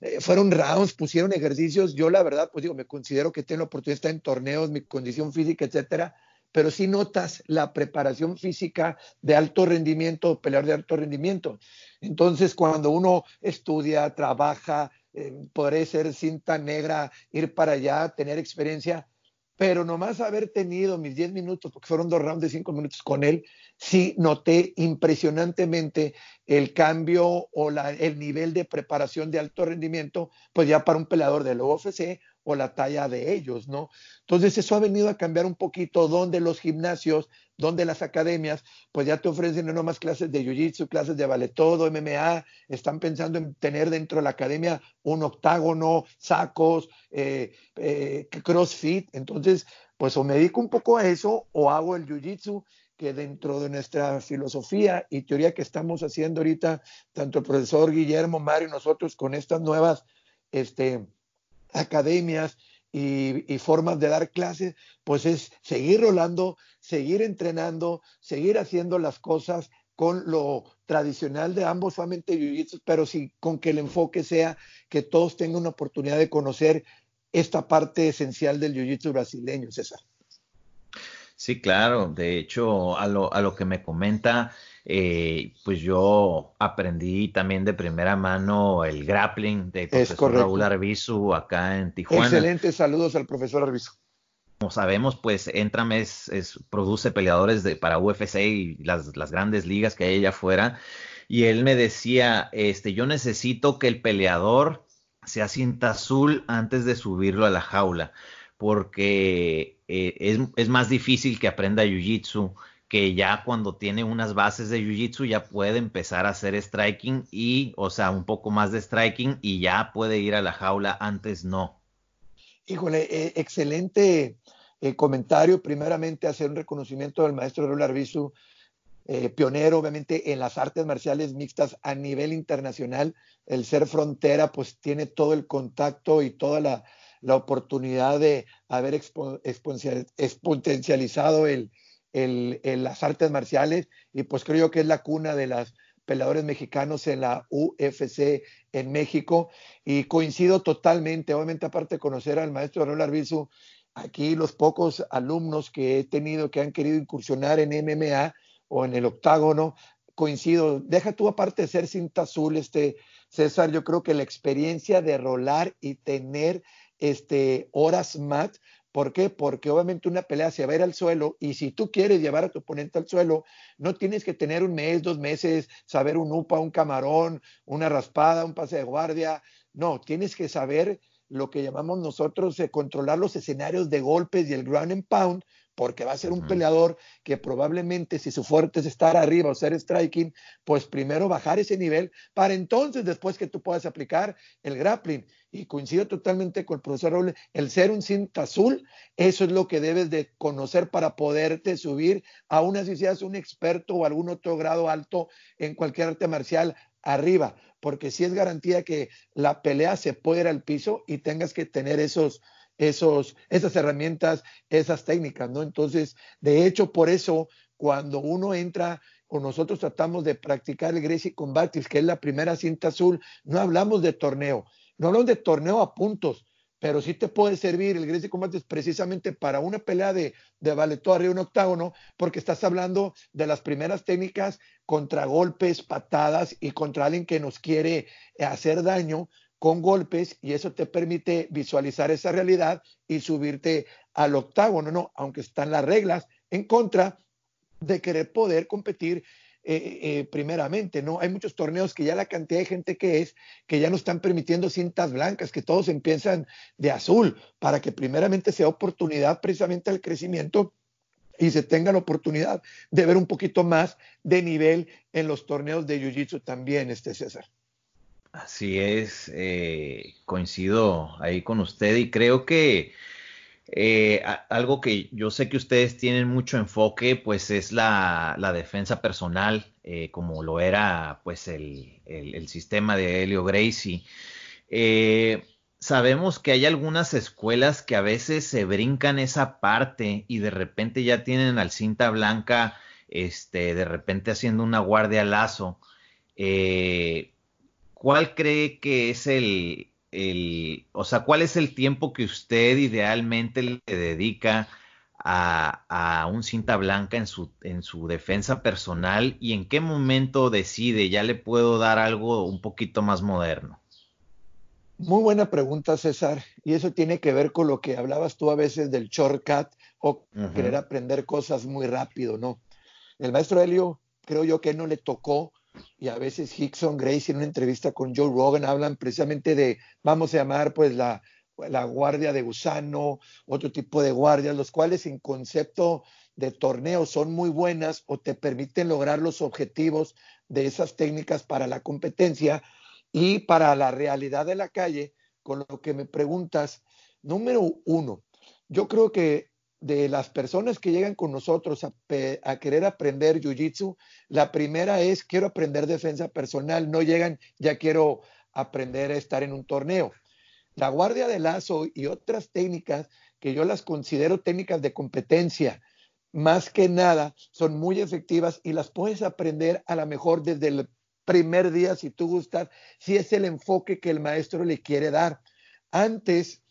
eh, fueron rounds, pusieron ejercicios. Yo la verdad, pues digo, me considero que tengo la oportunidad de estar en torneos, mi condición física, etcétera, pero sí notas la preparación física de alto rendimiento, pelear de alto rendimiento. Entonces, cuando uno estudia, trabaja, eh, ser cinta negra, ir para allá, tener experiencia, pero nomás haber tenido mis 10 minutos, porque fueron dos rounds de 5 minutos con él, sí noté impresionantemente el cambio o el nivel de preparación de alto rendimiento, pues ya para un peleador del UFC o la talla de ellos, ¿no? Entonces eso ha venido a cambiar un poquito donde los gimnasios, donde las academias, pues ya te ofrecen no más clases de jiu-jitsu, clases de vale todo, MMA, están pensando en tener dentro de la academia un octágono, sacos, eh, eh, crossfit, entonces pues o me dedico un poco a eso o hago el jiu-jitsu que dentro de nuestra filosofía y teoría que estamos haciendo ahorita, tanto el profesor Guillermo, Mario y nosotros con estas nuevas, este, academias y, formas de dar clases, pues es seguir rolando, seguir entrenando, seguir haciendo las cosas con lo tradicional de ambos, solamente pero sí con que el enfoque sea que todos tengan una oportunidad de conocer esta parte esencial del jiu-jitsu brasileño, César. Sí, claro. De hecho, a lo, a lo que me comenta, eh, pues yo aprendí también de primera mano el grappling de profesor Raúl Arbizu acá en Tijuana. Excelentes saludos al profesor Arbizu. Como sabemos, pues Entram es, produce peleadores de, para UFC y las, las grandes ligas que hay allá afuera. Y él me decía, este, yo necesito que el peleador sea cinta azul antes de subirlo a la jaula, porque eh, es, es, más difícil que aprenda jiu-jitsu, que ya cuando tiene unas bases de jiu-jitsu ya puede empezar a hacer striking y, o sea, un poco más de striking y ya puede ir a la jaula, antes no. Híjole, eh, excelente eh, comentario. Primeramente, hacer un reconocimiento del maestro Raúl Arbizu, eh, pionero, obviamente, en las artes marciales mixtas a nivel internacional. El ser frontera, pues tiene todo el contacto y toda la, oportunidad de haber exponencializado el, las artes marciales. Y pues creo que es la cuna de las peleadores mexicanos en la UFC en México y coincido totalmente, obviamente aparte de conocer al maestro Raúl Arbizu, aquí los pocos alumnos que he tenido que han querido incursionar en MMA o en el octágono, coincido, deja tú aparte de ser cinta azul, este César, yo creo que la experiencia de rolar y tener este horas mat ¿Por qué? Porque obviamente una pelea se va a ir al suelo y si tú quieres llevar a tu oponente al suelo, no tienes que tener un mes, dos meses, saber un upa, un camarón, una raspada, un pase de guardia. No, tienes que saber lo que llamamos nosotros de controlar los escenarios de golpes y el ground and pound porque va a ser un peleador que probablemente si su fuerte es estar arriba o ser striking, pues primero bajar ese nivel para entonces después que tú puedas aplicar el grappling. Y coincido totalmente con el profesor Raúl, el ser un cinta azul, eso es lo que debes de conocer para poderte subir a una si seas un experto o algún otro grado alto en cualquier arte marcial arriba, porque si es garantía que la pelea se puede ir al piso y tengas que tener esos esos, esas herramientas, esas técnicas, ¿no? Entonces, de hecho, por eso, cuando uno entra o nosotros tratamos de practicar el Gracie Combatis, que es la primera cinta azul, no hablamos de torneo, no hablamos de torneo a puntos, pero sí te puede servir el Gracie Combatis precisamente para una pelea de, de valetó arriba un octágono, porque estás hablando de las primeras técnicas contra golpes, patadas y contra alguien que nos quiere hacer daño, con golpes y eso te permite visualizar esa realidad y subirte al octágono, ¿no? Aunque están las reglas en contra de querer poder competir eh, eh, primeramente, ¿no? Hay muchos torneos que ya la cantidad de gente que es, que ya no están permitiendo cintas blancas, que todos empiezan de azul, para que primeramente sea oportunidad precisamente al crecimiento y se tenga la oportunidad de ver un poquito más de nivel en los torneos de Jiu-Jitsu también, este César. Así es, eh, coincido ahí con usted y creo que eh, algo que yo sé que ustedes tienen mucho enfoque, pues es la, defensa personal, eh, como lo era pues el, sistema de Helio Gracie. sabemos que hay algunas escuelas que a veces se brincan esa parte y de repente ya tienen al cinta blanca, este, de repente haciendo una guardia lazo. Eh, ¿cuál cree que es el, el, o sea, cuál es el tiempo que usted idealmente le dedica a, a, un cinta blanca en su, en su defensa personal y en qué momento decide, ya le puedo dar algo un poquito más moderno? Muy buena pregunta, César. Y eso tiene que ver con lo que hablabas tú a veces del shortcut o querer aprender cosas muy rápido, ¿no? El maestro Helio, creo yo que no le tocó y a veces Hickson Grace en una entrevista con Joe Rogan hablan precisamente de, vamos a llamar pues la, la guardia de gusano, otro tipo de guardias, los cuales en concepto de torneo son muy buenas o te permiten lograr los objetivos de esas técnicas para la competencia y para la realidad de la calle, con lo que me preguntas, número uno, yo creo que de las personas que llegan con nosotros a, querer aprender Jiu-Jitsu, la primera es quiero aprender defensa personal, no llegan ya quiero aprender a estar en un torneo. La guardia de lazo y otras técnicas que yo las considero técnicas de competencia, más que nada, son muy efectivas y las puedes aprender a lo mejor desde el primer día si tú gustas, si es el enfoque que el maestro le quiere dar. Antes,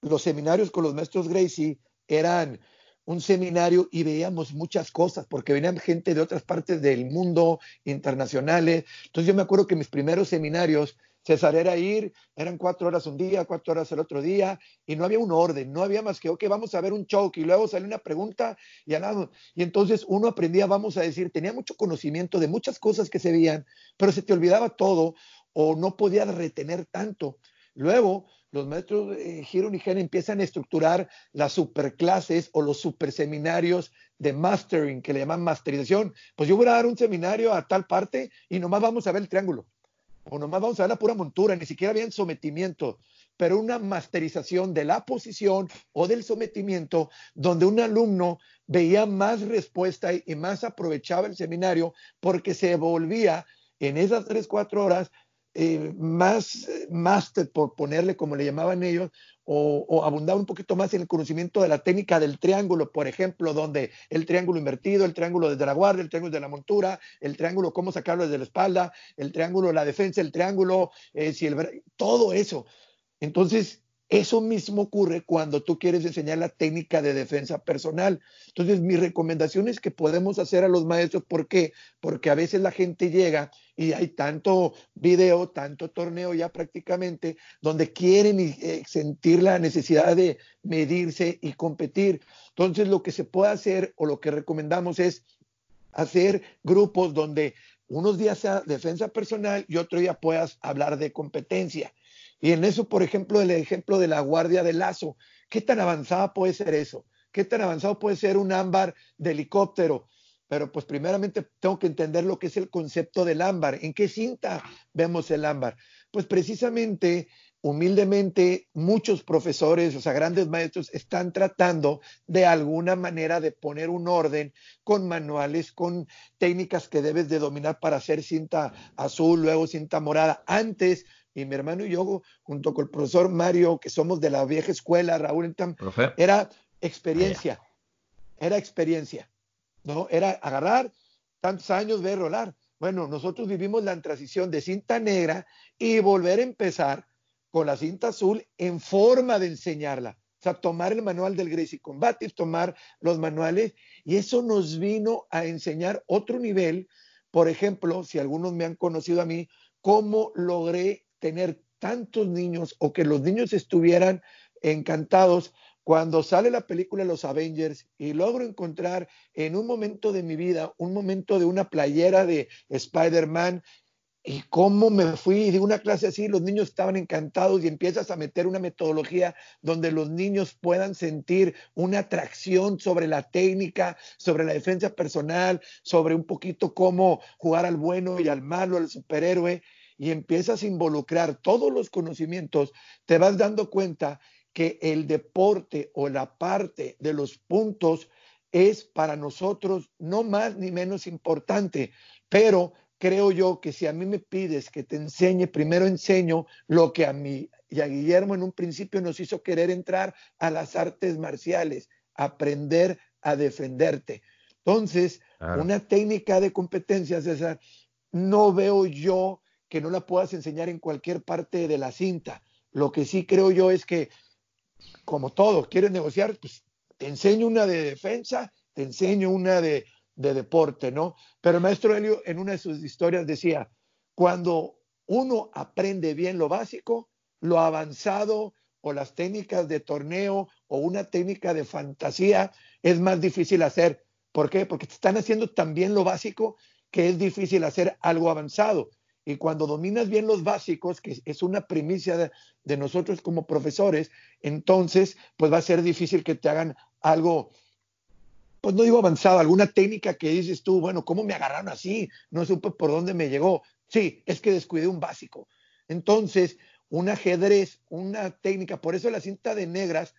los seminarios con los maestros Gracie eran un seminario y veíamos muchas cosas, porque venían gente de otras partes del mundo, internacionales. Entonces yo me acuerdo que mis primeros seminarios, César era ir, eran cuatro horas un día, cuatro horas el otro día, y no había un orden, no había más que, ok, vamos a ver un choque, y luego sale una pregunta, y Y entonces uno aprendía, vamos a decir, tenía mucho conocimiento de muchas cosas que se veían, pero se te olvidaba todo, o no podías retener tanto. Luego, los maestros Giro y empiezan a estructurar las superclases o los superseminarios de mastering, que le llaman masterización. Pues yo voy a dar un seminario a tal parte y nomás vamos a ver el triángulo. O nomás vamos a ver la pura montura, ni siquiera bien sometimiento, pero una masterización de la posición o del sometimiento donde un alumno veía más respuesta y más aprovechaba el seminario porque se volvía en esas tres, cuatro horas eh, más máster, por ponerle como le llamaban ellos, o, o, abundar un poquito más en el conocimiento de la técnica del triángulo, por ejemplo, donde el triángulo invertido, el triángulo desde la guardia, el triángulo de la montura, el triángulo cómo sacarlo desde la espalda, el triángulo la defensa, el triángulo, eh, si el, todo eso. Entonces, eso mismo ocurre cuando tú quieres enseñar la técnica de defensa personal. Entonces, mi recomendación es que podemos hacer a los maestros, ¿por qué? Porque a veces la gente llega y hay tanto video, tanto torneo ya prácticamente, donde quieren eh, sentir la necesidad de medirse y competir. Entonces, lo que se puede hacer o lo que recomendamos es hacer grupos donde unos días sea defensa personal y otro día puedas hablar de competencia. Y en eso, por ejemplo, el ejemplo de la guardia de lazo, ¿qué tan avanzada puede ser eso? ¿Qué tan avanzado puede ser un ámbar de helicóptero? Pero pues primeramente tengo que entender lo que es el concepto del ámbar. ¿En qué cinta vemos el ámbar? Pues precisamente, humildemente, muchos profesores, o sea, grandes maestros, están tratando de alguna manera de poner un orden con manuales, con técnicas que debes de dominar para hacer cinta azul, luego cinta morada. Antes y mi hermano y yo, junto con el profesor Mario, que somos de la vieja escuela, Raúl, era experiencia, era experiencia, ¿no? Era agarrar tantos años, ver rolar. Bueno, nosotros vivimos la transición de cinta negra y volver a empezar con la cinta azul en forma de enseñarla. O sea, tomar el manual del Gracie Combative, tomar los manuales, y eso nos vino a enseñar otro nivel. Por ejemplo, si algunos me han conocido a mí, cómo logré tener tantos niños o que los niños estuvieran encantados cuando sale la película Los Avengers y logro encontrar en un momento de mi vida, un momento de una playera de Spider-Man y cómo me fui de una clase así, los niños estaban encantados y empiezas a meter una metodología donde los niños puedan sentir una atracción sobre la técnica, sobre la defensa personal, sobre un poquito cómo jugar al bueno y al malo, al superhéroe y empiezas a involucrar todos los conocimientos, te vas dando cuenta que el deporte o la parte de los puntos es para nosotros no más ni menos importante, pero creo yo que si a mí me pides que te enseñe, primero enseño lo que a mí y a Guillermo en un principio nos hizo querer entrar a las artes marciales, aprender a defenderte. Entonces, una técnica de competencia, César, no veo yo que no la puedas enseñar en cualquier parte de la cinta. Lo que sí creo yo es que, como todo, quieres negociar, pues te enseño una de defensa, te enseño una de, de deporte, ¿no? Pero maestro Helio en una de sus historias decía, cuando uno aprende bien lo básico, lo avanzado o las técnicas de torneo o una técnica de fantasía es más difícil hacer. ¿Por qué? Porque te están haciendo tan bien lo básico que es difícil hacer algo avanzado. Y cuando dominas bien los básicos, que es una primicia de, nosotros como profesores, entonces pues va a ser difícil que te hagan algo, pues no digo avanzado, alguna técnica que dices tú, bueno, ¿cómo me agarraron así? No supe por dónde me llegó. Sí, es que descuidé un básico. Entonces, un ajedrez, una técnica, por eso la cinta de negras,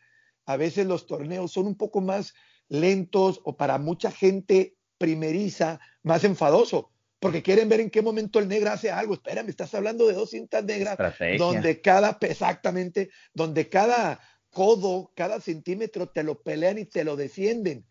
a veces los torneos son un poco más lentos o para mucha gente primeriza, más enfadoso porque quieren ver en qué momento el negro hace algo. Espera, me estás hablando de dos cintas negras donde cada, exactamente, donde cada codo, cada centímetro te lo pelean y te lo defienden.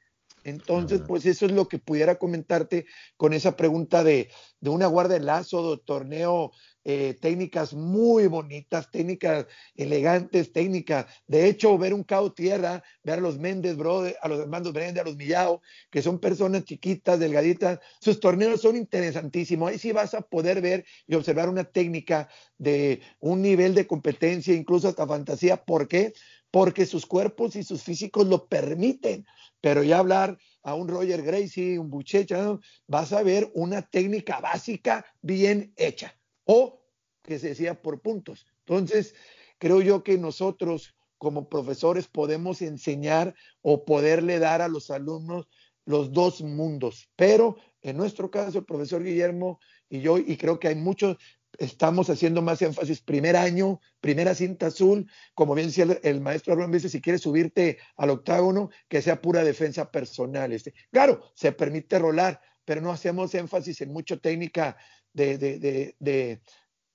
Entonces, pues eso es lo que pudiera comentarte con esa pregunta de, de una guardia de lazo, de torneo, eh, técnicas muy bonitas, técnicas elegantes, técnicas. De hecho, ver un cao tierra, ver a los Méndez, bro, a los hermanos Brenda, a los Millao, que son personas chiquitas, delgaditas, sus torneos son interesantísimos. Ahí sí vas a poder ver y observar una técnica de un nivel de competencia, incluso hasta fantasía. ¿Por qué? Porque sus cuerpos y sus físicos lo permiten. Pero ya hablar a un Roger Gracie, un Buchecha, vas a ver una técnica básica bien hecha. O que se decía por puntos. Entonces, creo yo que nosotros como profesores podemos enseñar o poderle dar a los alumnos los dos mundos, pero en nuestro caso el profesor Guillermo y yo, y creo que hay muchos, estamos haciendo más énfasis primer año, primera cinta azul, como bien decía el, maestro Abraham, dice, si quieres subirte al octágono, que sea pura defensa personal. Este. Claro, se permite rolar, pero no hacemos énfasis en mucha técnica de, de,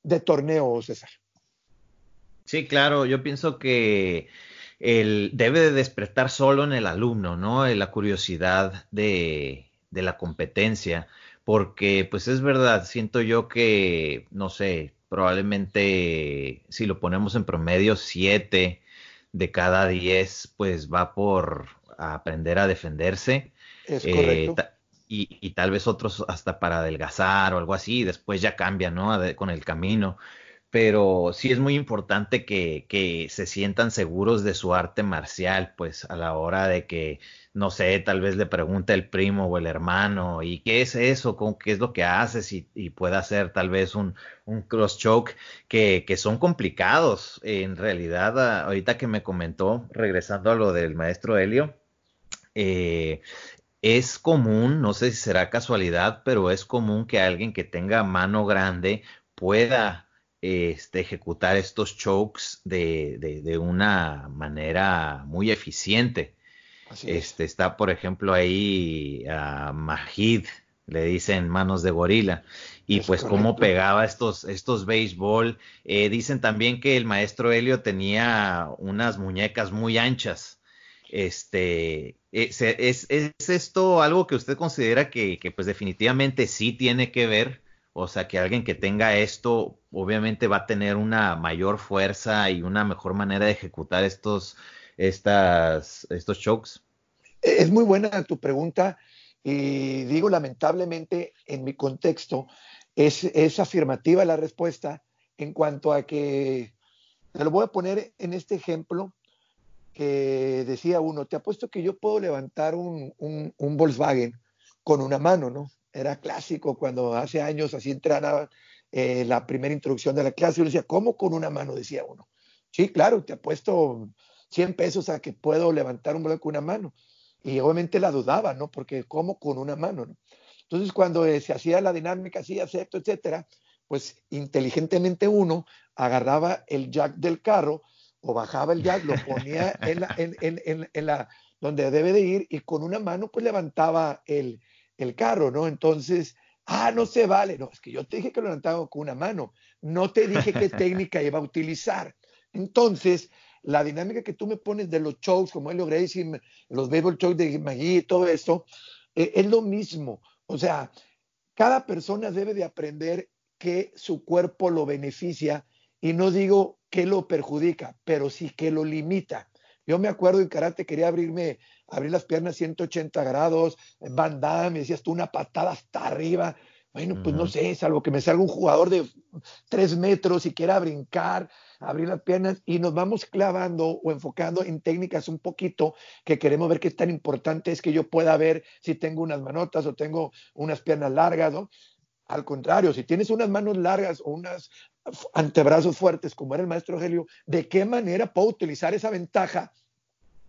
de, torneo, César. Sí, claro, yo pienso que el, debe de despertar solo en el alumno, ¿no? La curiosidad de, de la competencia porque pues es verdad, siento yo que, no sé, probablemente si lo ponemos en promedio, 7 de cada 10 pues va por aprender a defenderse. Es correcto. Eh, y, tal vez otros hasta para adelgazar o algo así, y después ya cambia, ¿no? con el camino pero sí es muy importante que, que, se sientan seguros de su arte marcial, pues a la hora de que, no sé, tal vez le pregunte el primo o el hermano, ¿y qué es eso? ¿Qué es lo que haces? Y, y pueda hacer tal vez un, un cross choke que, que, son complicados. En realidad, ah, ahorita que me comentó, regresando a lo del maestro Helio, eh, es común, no sé si será casualidad, pero es común que alguien que tenga mano grande pueda este, ejecutar estos chokes de, de, una manera muy eficiente. este, está, por ejemplo, ahí a Majid, le dicen manos de gorila, y pues cómo pegaba estos, estos béisbol. Eh, dicen también que el maestro Helio tenía unas muñecas muy anchas. Este, es, es, es esto algo que usted considera que, que, pues definitivamente sí tiene que ver o sea, que alguien que tenga esto, obviamente va a tener una mayor fuerza y una mejor manera de ejecutar estos, estas, estos chokes. Es muy buena tu pregunta y digo lamentablemente en mi contexto es, es afirmativa la respuesta en cuanto a que, te lo voy a poner en este ejemplo que decía uno, te apuesto que yo puedo levantar un, un, un Volkswagen con una mano, ¿no? Era clásico cuando hace años así entrenaba eh, la primera introducción de la clase. Yo decía, ¿cómo con una mano? Decía uno. Sí, claro, te apuesto 100 pesos a que puedo levantar un bloque con una mano. Y obviamente la dudaba, ¿no? Porque ¿cómo con una mano? ¿no? Entonces, cuando eh, se hacía la dinámica así, acepto, etcétera, pues inteligentemente uno agarraba el jack del carro o bajaba el jack, lo ponía en la, en la donde debe de ir y con una mano pues levantaba el, el carro, ¿no? Entonces, ah, no se vale. No, es que yo te dije que lo levantaba con una mano. No te dije qué técnica iba a utilizar. Entonces, la dinámica que tú me pones de los shows, como Helio Gracie, los baseball shows de Magui y todo eso, eh, es lo mismo. O sea, cada persona debe de aprender que su cuerpo lo beneficia y no digo que lo perjudica, pero sí que lo limita. Yo me acuerdo en karate quería abrirme, abrir las piernas 180 grados, Van Damme, decías tú una patada hasta arriba. Bueno, pues no sé, salvo que me salga un jugador de tres metros y quiera brincar, abrir las piernas y nos vamos clavando o enfocando en técnicas un poquito que queremos ver qué tan importante es que yo pueda ver si tengo unas manotas o tengo unas piernas largas, ¿no? Al contrario, si tienes unas manos largas o unos antebrazos fuertes, como era el maestro Helio, ¿de qué manera puedo utilizar esa ventaja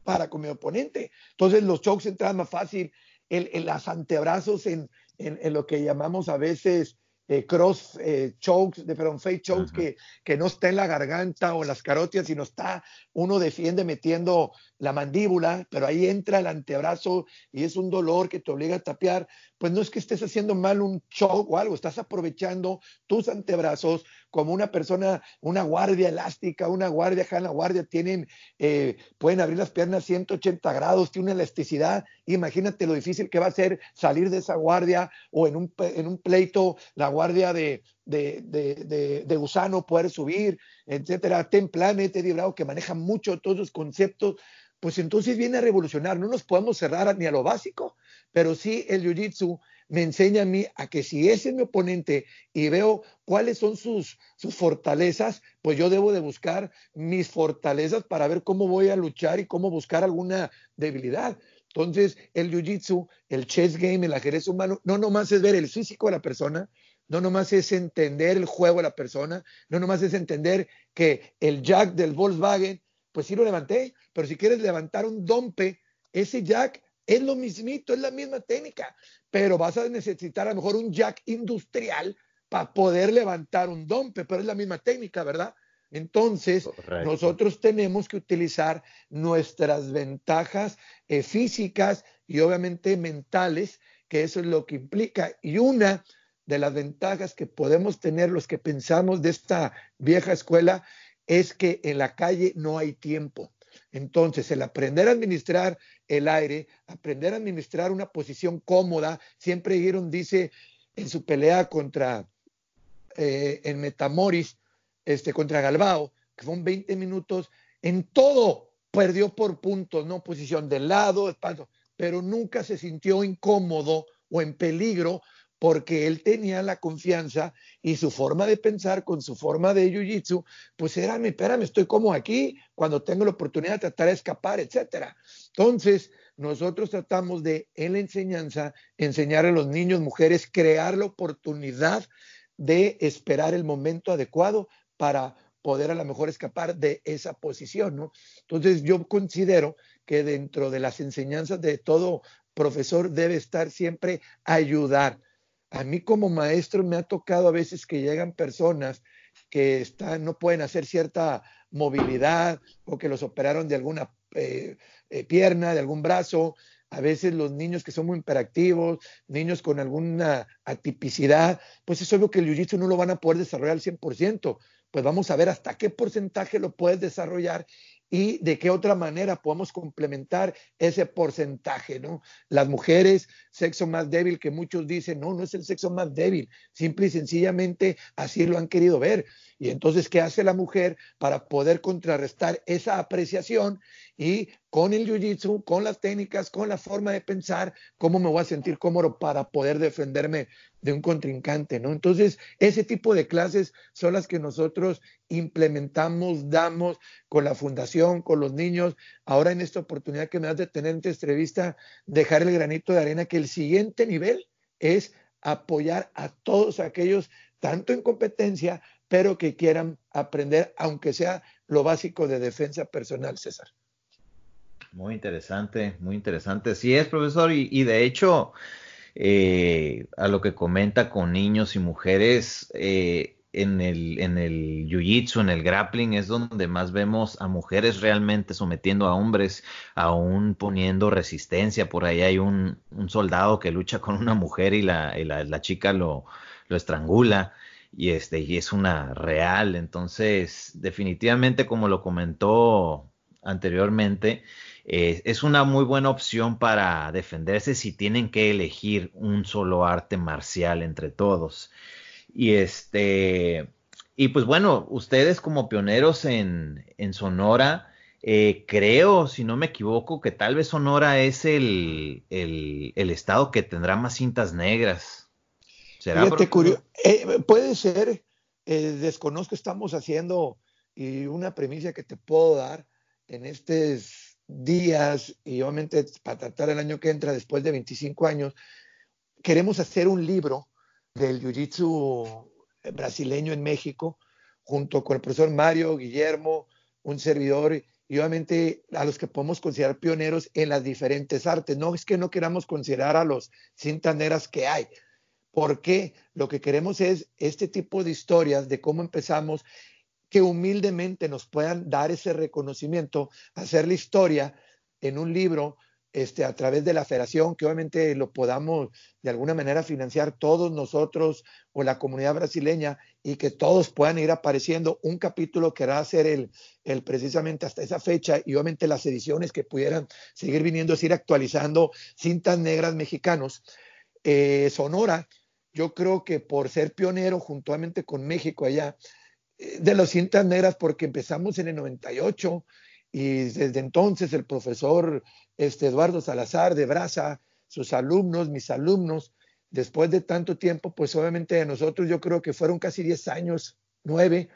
para con mi oponente? Entonces los chokes entraban más fácil, en, en los antebrazos, en, en, lo que llamamos a veces eh, cross eh, chokes, de, perdón, face chokes, que, que, no está en la garganta o en las carotias, sino está, uno defiende metiendo la mandíbula, pero ahí entra el antebrazo y es un dolor que te obliga a tapear, pues no es que estés haciendo mal un choke o algo, estás aprovechando tus antebrazos como una persona, una guardia elástica, una guardia, la guardia, tienen, eh, pueden abrir las piernas 180 grados, tiene una elasticidad. Imagínate lo difícil que va a ser salir de esa guardia o en un, en un pleito, la guardia de, de, de, gusano poder subir, etcétera. Templane, Teddy Bravo, que maneja mucho todos los conceptos pues entonces viene a revolucionar. No nos podemos cerrar ni a lo básico, pero sí el Jiu-Jitsu me enseña a mí a que si ese es mi oponente y veo cuáles son sus, sus fortalezas, pues yo debo de buscar mis fortalezas para ver cómo voy a luchar y cómo buscar alguna debilidad. Entonces, el jiu-jitsu, el chess game, el ajedrez humano, no nomás es ver el físico de la persona, no nomás es entender el juego de la persona, no nomás es entender que el jack del Volkswagen pues sí lo levanté, pero si quieres levantar un dompe, ese jack es lo mismito, es la misma técnica, pero vas a necesitar a lo mejor un jack industrial para poder levantar un dompe, pero es la misma técnica, ¿verdad? Entonces, nosotros tenemos que utilizar nuestras ventajas eh, físicas y obviamente mentales, que eso es lo que implica. Y una de las ventajas que podemos tener los que pensamos de esta vieja escuela es que en la calle no hay tiempo. Entonces, el aprender a administrar el aire, aprender a administrar una posición cómoda, siempre Giron dice en su pelea contra, eh, en Metamoris, este, contra Galbao, que fueron 20 minutos, en todo perdió por puntos, ¿no? Posición de lado, pero nunca se sintió incómodo o en peligro porque él tenía la confianza y su forma de pensar con su forma de jiu-jitsu, pues era, espérame, estoy como aquí, cuando tengo la oportunidad de tratar de escapar, etcétera. Entonces, nosotros tratamos de, en la enseñanza, enseñar a los niños, mujeres, crear la oportunidad de esperar el momento adecuado para poder a lo mejor escapar de esa posición, ¿no? Entonces, yo considero que dentro de las enseñanzas de todo profesor debe estar siempre ayudar a mí como maestro me ha tocado a veces que llegan personas que están, no pueden hacer cierta movilidad o que los operaron de alguna eh, eh, pierna, de algún brazo. A veces los niños que son muy hiperactivos, niños con alguna atipicidad, pues es obvio que el jiu-jitsu no lo van a poder desarrollar al 100%. Pues vamos a ver hasta qué porcentaje lo puedes desarrollar y de qué otra manera podemos complementar ese porcentaje, ¿no? Las mujeres, sexo más débil, que muchos dicen, no, no es el sexo más débil, simple y sencillamente así lo han querido ver. Y entonces, ¿qué hace la mujer para poder contrarrestar esa apreciación y con el jiu-jitsu, con las técnicas, con la forma de pensar, cómo me voy a sentir cómodo para poder defenderme de un contrincante, ¿no? Entonces, ese tipo de clases son las que nosotros implementamos, damos con la fundación, con los niños. Ahora en esta oportunidad que me das de tener esta entrevista, dejar el granito de arena que el siguiente nivel es apoyar a todos aquellos, tanto en competencia, pero que quieran aprender, aunque sea lo básico de defensa personal, César. Muy interesante, muy interesante. Sí es, profesor, y, de hecho, eh, a lo que comenta con niños y mujeres, eh, en el, en el jiu-jitsu, en el grappling, es donde más vemos a mujeres realmente sometiendo a hombres, aún poniendo resistencia. Por ahí hay un, soldado que lucha con una mujer y la, la, chica lo, lo estrangula y este y es una real entonces definitivamente como lo comentó anteriormente eh, es una muy buena opción para defenderse si tienen que elegir un solo arte marcial entre todos. Y este, y pues bueno, ustedes como pioneros en, Sonora, eh, creo, si no me equivoco, que tal vez Sonora es el, estado que tendrá más cintas negras. ¿Será eh, puede ser, desconozco, estamos haciendo y una premisa que te puedo dar en estos días y obviamente para tratar el año que entra, después de 25 años, queremos hacer un libro del Jiu-Jitsu brasileño en México, junto con el profesor Mario, Guillermo, un servidor y obviamente a los que podemos considerar pioneros en las diferentes artes. No es que no queramos considerar a los cintaneras que hay, porque lo que queremos es este tipo de historias de cómo empezamos que humildemente nos puedan dar ese reconocimiento, hacer la historia en un libro este, a través de la federación, que obviamente lo podamos de alguna manera financiar todos nosotros o la comunidad brasileña y que todos puedan ir apareciendo un capítulo que va a ser el, el precisamente hasta esa fecha y obviamente las ediciones que pudieran seguir viniendo, es ir actualizando cintas negras mexicanos. Eh, Sonora, yo creo que por ser pionero juntamente con México allá, de las cintas negras, porque empezamos en el 98 y desde entonces el profesor este, Eduardo Salazar de Brasa, sus alumnos, mis alumnos, después de tanto tiempo, pues obviamente a nosotros yo creo que fueron casi 10 años, 9,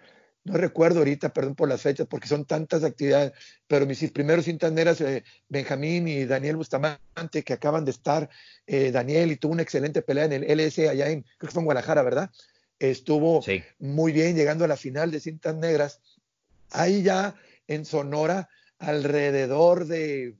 no recuerdo ahorita, perdón por las fechas, porque son tantas actividades, pero mis primeros cintas negras, eh, Benjamín y Daniel Bustamante, que acaban de estar, eh, Daniel, y tuvo una excelente pelea en el LS allá en, creo que fue en Guadalajara, ¿verdad? Estuvo muy bien llegando a la final de cintas negras. Ahí ya en Sonora alrededor de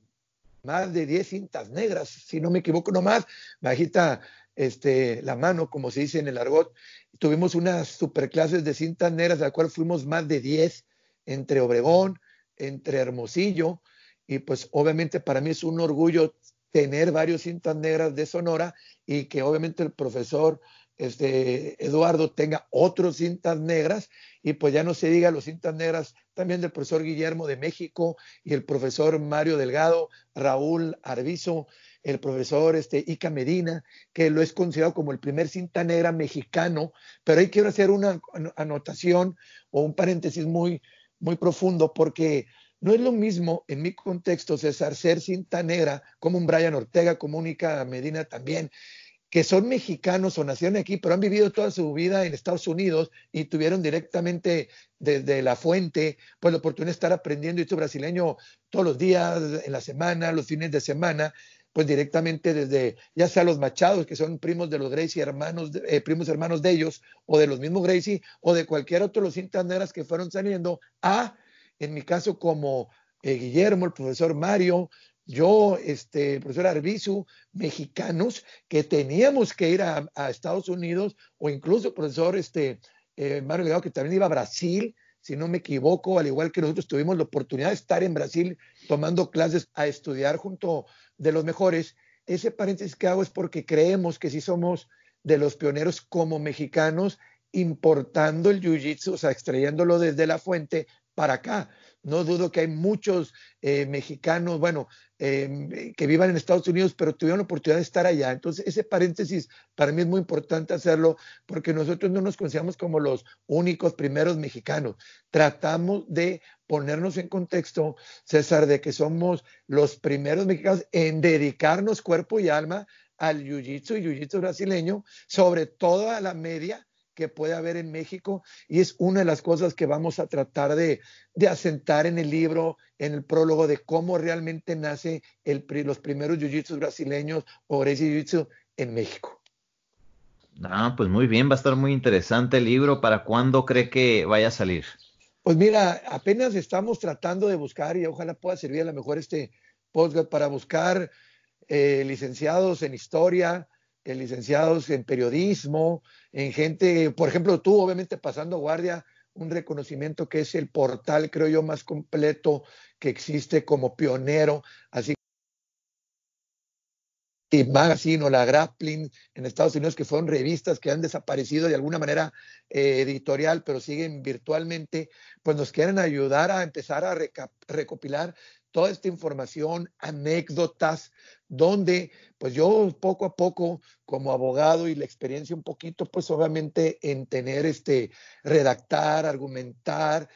más de 10 cintas negras, si no me equivoco, no más, bajita este, la mano, como se dice en el argot. Tuvimos unas superclases de cintas negras, de la cual fuimos más de 10 entre Obregón, entre Hermosillo, y pues obviamente para mí es un orgullo tener varios cintas negras de Sonora y que obviamente el profesor este, Eduardo tenga otros cintas negras y pues ya no se diga los cintas negras también del profesor Guillermo de México y el profesor Mario Delgado, Raúl Arbizo, el profesor este, Ica Medina, que lo es considerado como el primer cinta negra mexicano, pero ahí quiero hacer una anotación o un paréntesis muy, muy profundo porque no es lo mismo en mi contexto, César, ser cinta negra como un Brian Ortega, como un Medina también, que son mexicanos o nacieron aquí, pero han vivido toda su vida en Estados Unidos y tuvieron directamente desde la fuente, pues la oportunidad de estar aprendiendo esto brasileño todos los días, en la semana, los fines de semana, pues directamente desde, ya sea los Machados, que son primos de los Gracie, hermanos, eh, primos hermanos de ellos, o de los mismos Gracie, o de cualquier otro de los cintas negras que fueron saliendo, a, en mi caso, como eh, Guillermo, el profesor Mario, yo, este, profesor Arbizu, mexicanos que teníamos que ir a, Estados Unidos, o incluso profesor este, eh, Mario Legado, que también iba a Brasil, si no me equivoco, al igual que nosotros tuvimos la oportunidad de estar en Brasil tomando clases a estudiar junto de los mejores. Ese paréntesis que hago es porque creemos que sí somos de los pioneros como mexicanos importando el jiu-jitsu, o sea, extrayéndolo desde la fuente para acá. No dudo que hay muchos eh, mexicanos, bueno, em, que vivan en Estados Unidos, pero tuvieron la oportunidad de estar allá. Entonces, ese paréntesis para mí es muy importante hacerlo porque nosotros no nos consideramos como los únicos primeros mexicanos. Tratamos de ponernos en contexto, César, de que somos los primeros mexicanos en dedicarnos cuerpo y alma al jiu-jitsu y jiu-jitsu brasileño, sobre toda la media que puede haber en México y es una de las cosas que vamos a tratar de, asentar en el libro, en el prólogo de cómo realmente nace el, los primeros jiu-jitsu brasileños o jiu-jitsu en México. Ah, pues muy bien, va a estar muy interesante el libro. ¿Para cuándo cree que vaya a salir? Pues mira, apenas estamos tratando de buscar y ojalá pueda servir a lo mejor este podcast para buscar eh, licenciados en historia, en licenciados en periodismo, en gente, por ejemplo, tú obviamente pasando guardia, un reconocimiento que es el portal, creo yo, más completo que existe como pionero, así y Magazine o la Grappling en Estados Unidos, que fueron revistas que han desaparecido de alguna manera eh, editorial, pero siguen virtualmente, pues nos quieren ayudar a empezar a recopilar toda esta información, anécdotas, donde pues yo poco a poco como abogado y la experiencia un poquito, pues obviamente en tener este, redactar, argumentar,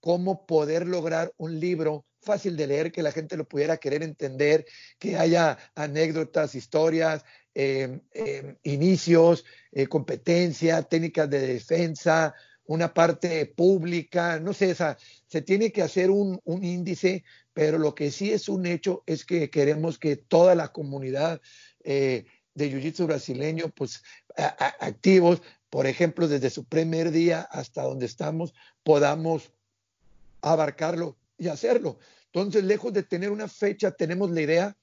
cómo poder lograr un libro fácil de leer, que la gente lo pudiera querer entender, que haya anécdotas, historias, em, em, inicios, eh, competencia, técnicas de defensa, una parte pública, no sé, esa, se tiene que hacer un, un, índice, pero lo que sí es un hecho es que queremos que toda la comunidad eh, de Jiu-Jitsu brasileño, pues activos, por ejemplo, desde su primer día hasta donde estamos, podamos abarcarlo y hacerlo. Entonces, lejos de tener una fecha, tenemos la idea,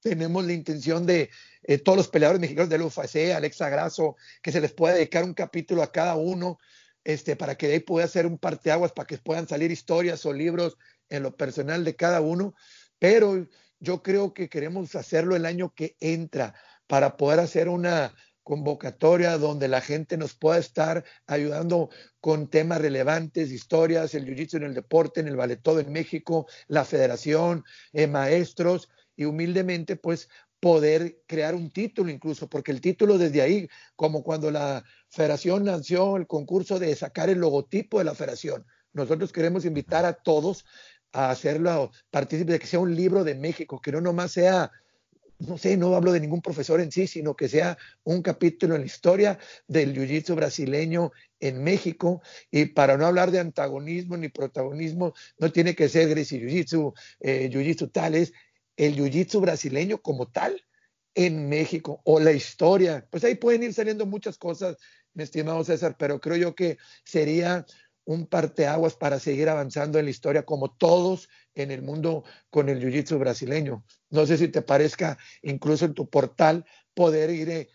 tenemos la intención de eh, todos los peleadores mexicanos del UFC, Alexa Grasso, que se les pueda dedicar un capítulo a cada uno, este, para que de ahí pueda hacer un parteaguas, para que puedan salir historias o libros en lo personal de cada uno. pero yo creo que queremos hacerlo el año que entra para poder hacer una convocatoria donde la gente nos pueda estar ayudando con temas relevantes, historias, el jiu-jitsu en el deporte, en el ballet todo en México, la federación, eh, maestros y humildemente pues poder crear un título incluso, porque el título desde ahí, como cuando la federación nació el concurso de sacar el logotipo de la federación, nosotros queremos invitar a todos a hacerlo partícipe de que sea un libro de México, que no nomás sea, no sé, no hablo de ningún profesor en sí, sino que sea un capítulo en la historia del jiu-jitsu brasileño en México. Y para no hablar de antagonismo ni protagonismo, no tiene que ser Gracie Jiu-Jitsu, eh, Jiu-Jitsu tales, el Jiu-Jitsu brasileño como tal en México o la historia. Pues ahí pueden ir saliendo muchas cosas, mi estimado César, pero creo yo que sería un parteaguas para seguir avanzando en la historia como todos en el mundo con el jiu-jitsu brasileño. No sé si te parezca incluso en tu portal poder ir eh,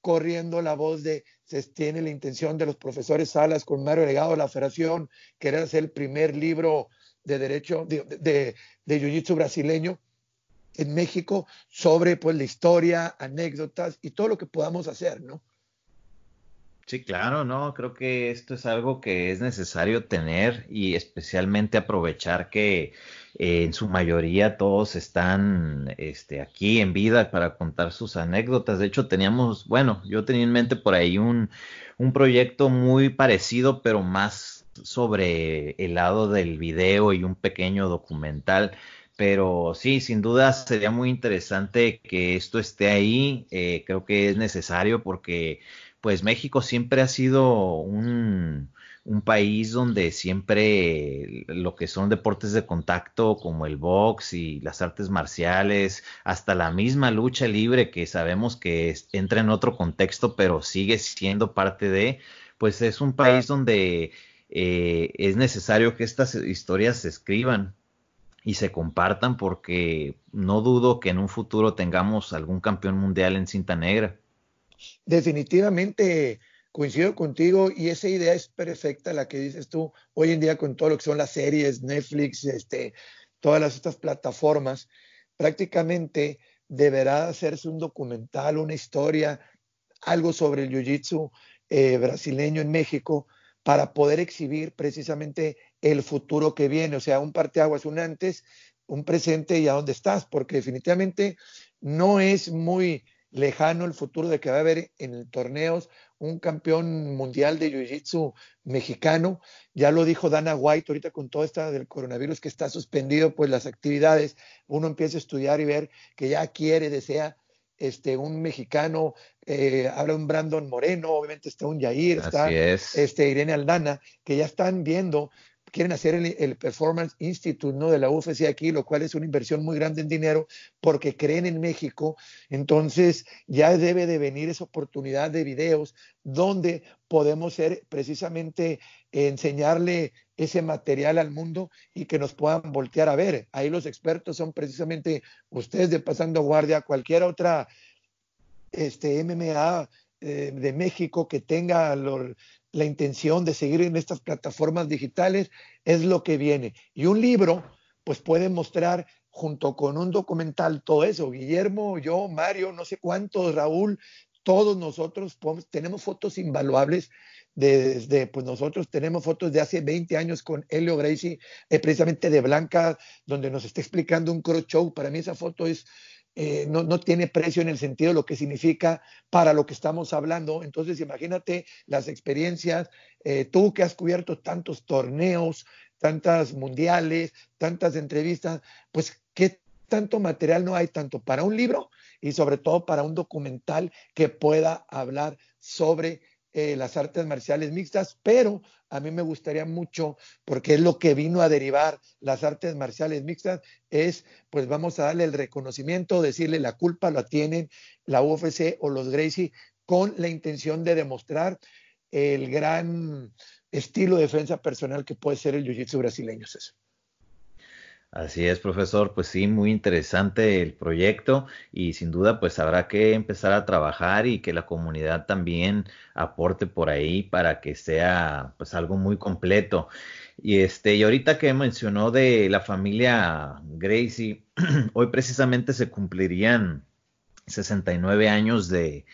corriendo la voz de se tiene la intención de los profesores Salas con Mario Legado de la Federación querer hacer el primer libro de derecho de, de, de jiu-jitsu brasileño en México sobre pues la historia, anécdotas y todo lo que podamos hacer, ¿no? Sí, claro, no, creo que esto es algo que es necesario tener y especialmente aprovechar que eh, en su mayoría todos están este, aquí en vida para contar sus anécdotas. De hecho, teníamos, bueno, yo tenía en mente por ahí un, un proyecto muy parecido, pero más sobre el lado del video y un pequeño documental. Pero sí, sin duda sería muy interesante que esto esté ahí. Eh, creo que es necesario porque pues México siempre ha sido un, país donde siempre lo que son deportes de contacto como el box y las artes marciales, hasta la misma lucha libre que sabemos que entra en otro contexto, pero sigue siendo parte de, pues es un país donde eh, es necesario que estas historias se escriban y se compartan porque no dudo que en un futuro tengamos algún campeón mundial en cinta negra definitivamente coincido contigo y esa idea es perfecta, la que dices tú hoy en día con todo lo que son las series, Netflix, este, todas las, estas plataformas, prácticamente deberá hacerse un documental, una historia, algo sobre el jiu-jitsu eh, brasileño en México para poder exhibir precisamente el futuro que viene, o sea, un parteaguas, un antes, un presente y a dónde estás, porque definitivamente no es muy lejano el futuro de que va a haber en torneos un campeón mundial de Jiu-Jitsu mexicano. Ya lo dijo Dana White ahorita con todo esto del coronavirus que está suspendido, pues las actividades, uno empieza a estudiar y ver que ya quiere, desea este, un mexicano, eh, habla un Brandon Moreno, obviamente está un Yair, está este, Irene Aldana, que ya están viendo quieren hacer el, Performance Institute ¿no? de la UFC aquí, lo cual es una inversión muy grande en dinero porque creen en México. Entonces ya debe de venir esa oportunidad de videos donde podemos ser precisamente enseñarle ese material al mundo y que nos puedan voltear a ver. Ahí los expertos son precisamente ustedes de Pasando Guardia, cualquier otra este, MMA eh, de México que tenga la intención de seguir en estas plataformas digitales, es lo que viene. Y un libro, pues puede mostrar junto con un documental todo eso. Guillermo, yo, Mario, no sé cuántos, Raúl, todos nosotros tenemos fotos invaluables desde, pues nosotros tenemos fotos de hace 20 años con Helio Gracie, eh, precisamente de Blanca, donde nos está explicando un cross show. Para mí esa foto es eh, no, no, tiene precio en el sentido de lo que significa para lo que estamos hablando. Entonces, imagínate las experiencias, eh, tú que has cubierto tantos torneos, tantas mundiales, tantas entrevistas, pues, ¿qué tanto material no hay tanto para un libro y sobre todo para un documental que pueda hablar sobre eh, las artes marciales mixtas, pero a mí me gustaría mucho, porque es lo que vino a derivar las artes marciales mixtas, es pues vamos a darle el reconocimiento, decirle la culpa la tienen la UFC o los Gracie con la intención de demostrar el gran estilo de defensa personal que puede ser el jiu-jitsu brasileño, Así es, profesor. Pues sí, muy interesante el proyecto y sin duda pues habrá que empezar a trabajar y que la comunidad también aporte por ahí para que sea pues algo muy completo. Y este, y ahorita que mencionó de la familia Gracie, hoy precisamente se cumplirían 69 años de,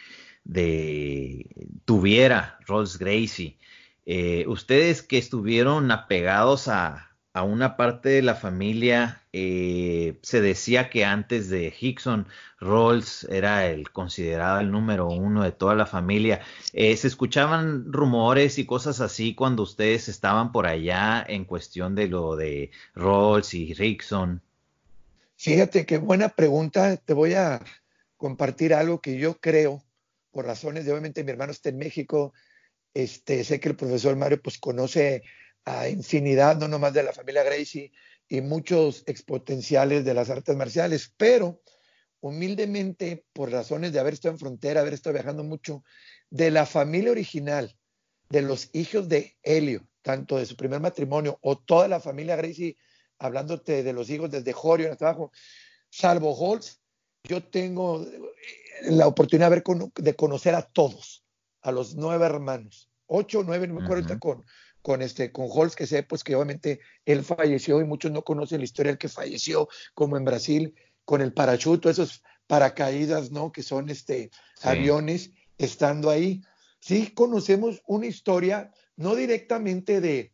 de tuviera Rolls Gracie. Eh, ustedes que estuvieron apegados a, a una parte de la familia, eh, se decía que antes de Hickson, Rolls era el considerado el número uno de toda la familia. Eh, se escuchaban rumores y cosas así cuando ustedes estaban por allá en cuestión de lo de Rolls y Hickson. Fíjate qué buena pregunta. Te voy a compartir algo que yo creo, por razones de obviamente mi hermano está en México. Este, sé que el profesor Mario pues conoce a infinidad, no nomás de la familia Gracie y muchos exponenciales de las artes marciales, pero humildemente, por razones de haber estado en frontera, haber estado viajando mucho, de la familia original, de los hijos de Helio, tanto de su primer matrimonio o toda la familia Gracie, hablándote de los hijos desde Jorio hasta abajo, salvo Holtz, yo tengo la oportunidad de, ver, de conocer a todos, a los nueve hermanos, ocho, nueve, no me acuerdo con, con este con Holz que sé pues que obviamente él falleció y muchos no conocen la historia del que falleció como en Brasil con el parachuto esos paracaídas no que son este aviones estando ahí. Sí conocemos una historia no directamente de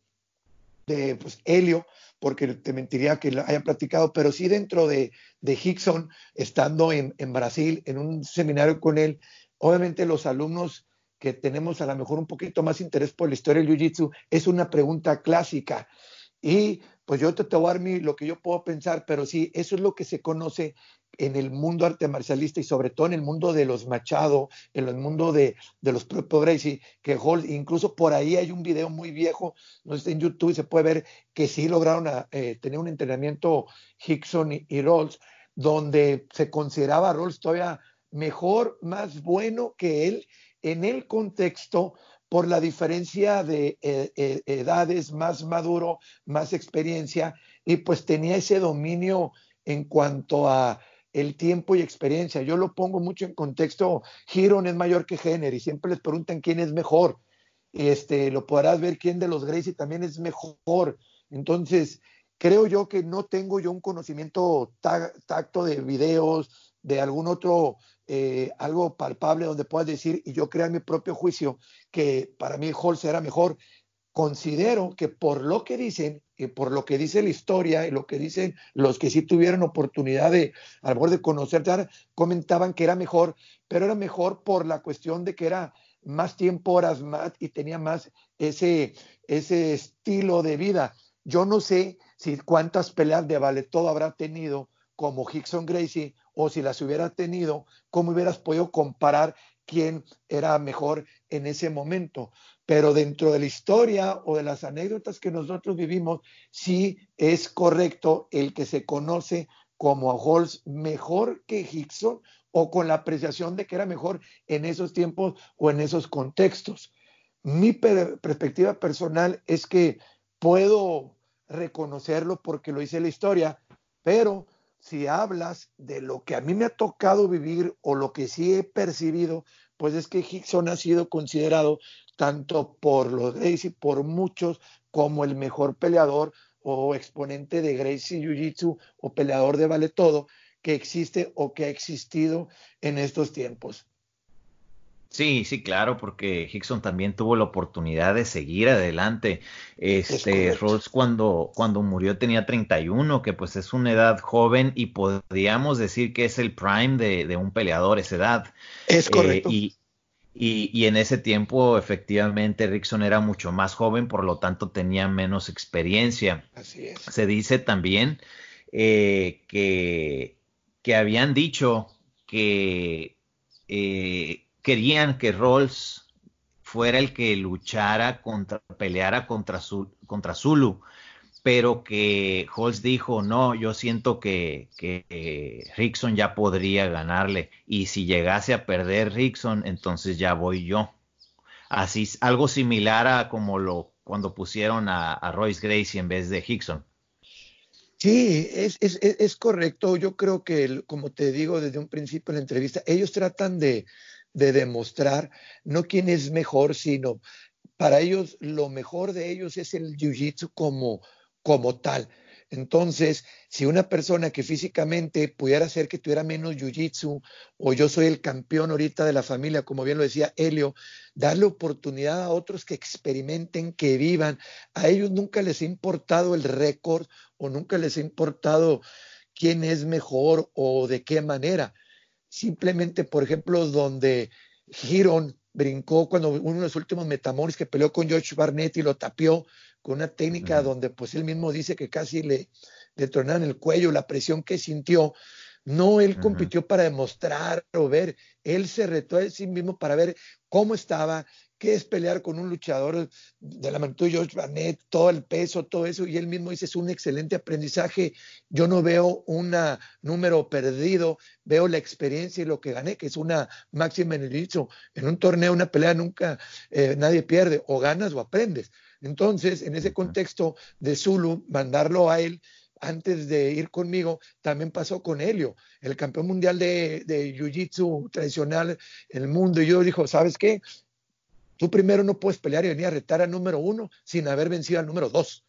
de pues, Helio porque te mentiría que lo hayan platicado pero sí dentro de, de Hickson estando en, en Brasil en un seminario con él obviamente los alumnos que tenemos a lo mejor un poquito más interés por la historia del Jiu-Jitsu, es una pregunta clásica. Y pues yo te, te voy a dar lo que yo puedo pensar, pero sí, eso es lo que se conoce en el mundo arte marcialista y sobre todo en el mundo de los Machado, en el mundo de, de los propios Gracie, que Hall, incluso por ahí hay un video muy viejo, no sé, en YouTube y se puede ver que sí lograron eh, tener un entrenamiento Hickson y, y Rolls, donde se consideraba a Rolls todavía mejor, más bueno que él en el contexto por la diferencia de eh, eh, edades, más maduro, más experiencia, y pues tenía ese dominio en cuanto a el tiempo y experiencia. Yo lo pongo mucho en contexto, Giron es mayor que Jenner y siempre les preguntan quién es mejor. Este, lo podrás ver quién de los Gracie también es mejor. Entonces, creo yo que no tengo yo un conocimiento tacto de videos, de algún otro eh, algo palpable donde puedas decir, y yo crear mi propio juicio, que para mí Holz era mejor. Considero que por lo que dicen, y por lo que dice la historia y lo que dicen los que sí tuvieron oportunidad de, a lo mejor de conocer, comentaban que era mejor, pero era mejor por la cuestión de que era más tiempo, horas más y tenía más ese, ese estilo de vida. Yo no sé si cuántas peleas de vale todo habrá tenido como Hickson Gracie o si las hubiera tenido, cómo hubieras podido comparar quién era mejor en ese momento. Pero dentro de la historia o de las anécdotas que nosotros vivimos, sí es correcto el que se conoce como a Holz mejor que Hickson o con la apreciación de que era mejor en esos tiempos o en esos contextos. Mi perspectiva personal es que puedo reconocerlo porque lo hice la historia, pero si hablas de lo que a mí me ha tocado vivir o lo que sí he percibido, pues es que Hickson ha sido considerado tanto por los Gracie, por muchos, como el mejor peleador o exponente de Gracie Jiu-Jitsu o peleador de vale todo que existe o que ha existido en estos tiempos. Sí, sí, claro, porque Hickson también tuvo la oportunidad de seguir adelante. Este, Rolls cuando, cuando murió tenía 31, que pues es una edad joven y podríamos decir que es el prime de, un peleador esa edad. Es eh, correcto. y, y, en ese tiempo, efectivamente, Rickson era mucho más joven, por lo tanto tenía menos experiencia. Así es. Se dice también eh, que, que habían dicho que eh, querían que Rolls fuera el que luchara contra, peleara contra, contra Zulu, pero que Holtz dijo, no, yo siento que, que Rickson ya podría ganarle, y si llegase a perder Rickson, entonces ya voy yo. Así, algo similar a como lo cuando pusieron a, Royce Gracie en vez de Hickson. Sí, es, es, es, correcto. Yo creo que, como te digo desde un principio en la entrevista, ellos tratan de, de demostrar no quién es mejor, sino para ellos lo mejor de ellos es el jiu-jitsu como, como tal. Entonces, si una persona que físicamente pudiera hacer que tuviera menos jiu-jitsu, o yo soy el campeón ahorita de la familia, como bien lo decía Helio, darle oportunidad a otros que experimenten, que vivan. A ellos nunca les ha importado el récord o nunca les ha importado quién es mejor o de qué manera. Simplemente, por ejemplo, donde Giron brincó cuando uno de los últimos metamores que peleó con George Barnett y lo tapió, con una técnica donde pues él mismo dice que casi le, le el cuello, la presión que sintió. No, él compitió para demostrar o ver, él se retó a sí mismo para ver cómo estaba, qué es pelear con un luchador de la magnitud de George Barnett, todo el peso, todo eso, y él mismo dice, es un excelente aprendizaje, yo no veo un número perdido, veo la experiencia y lo que gané, que es una máxima en el dicho, en un torneo, una pelea nunca eh, nadie pierde, o ganas o aprendes. Entonces, en ese contexto de Zulu, mandarlo a él antes de ir conmigo, también pasó con Helio, el campeón mundial de, de Jiu-Jitsu tradicional en el mundo. Y yo dijo, ¿sabes qué? Tú primero no puedes pelear y venir a retar al número uno sin haber vencido al número dos.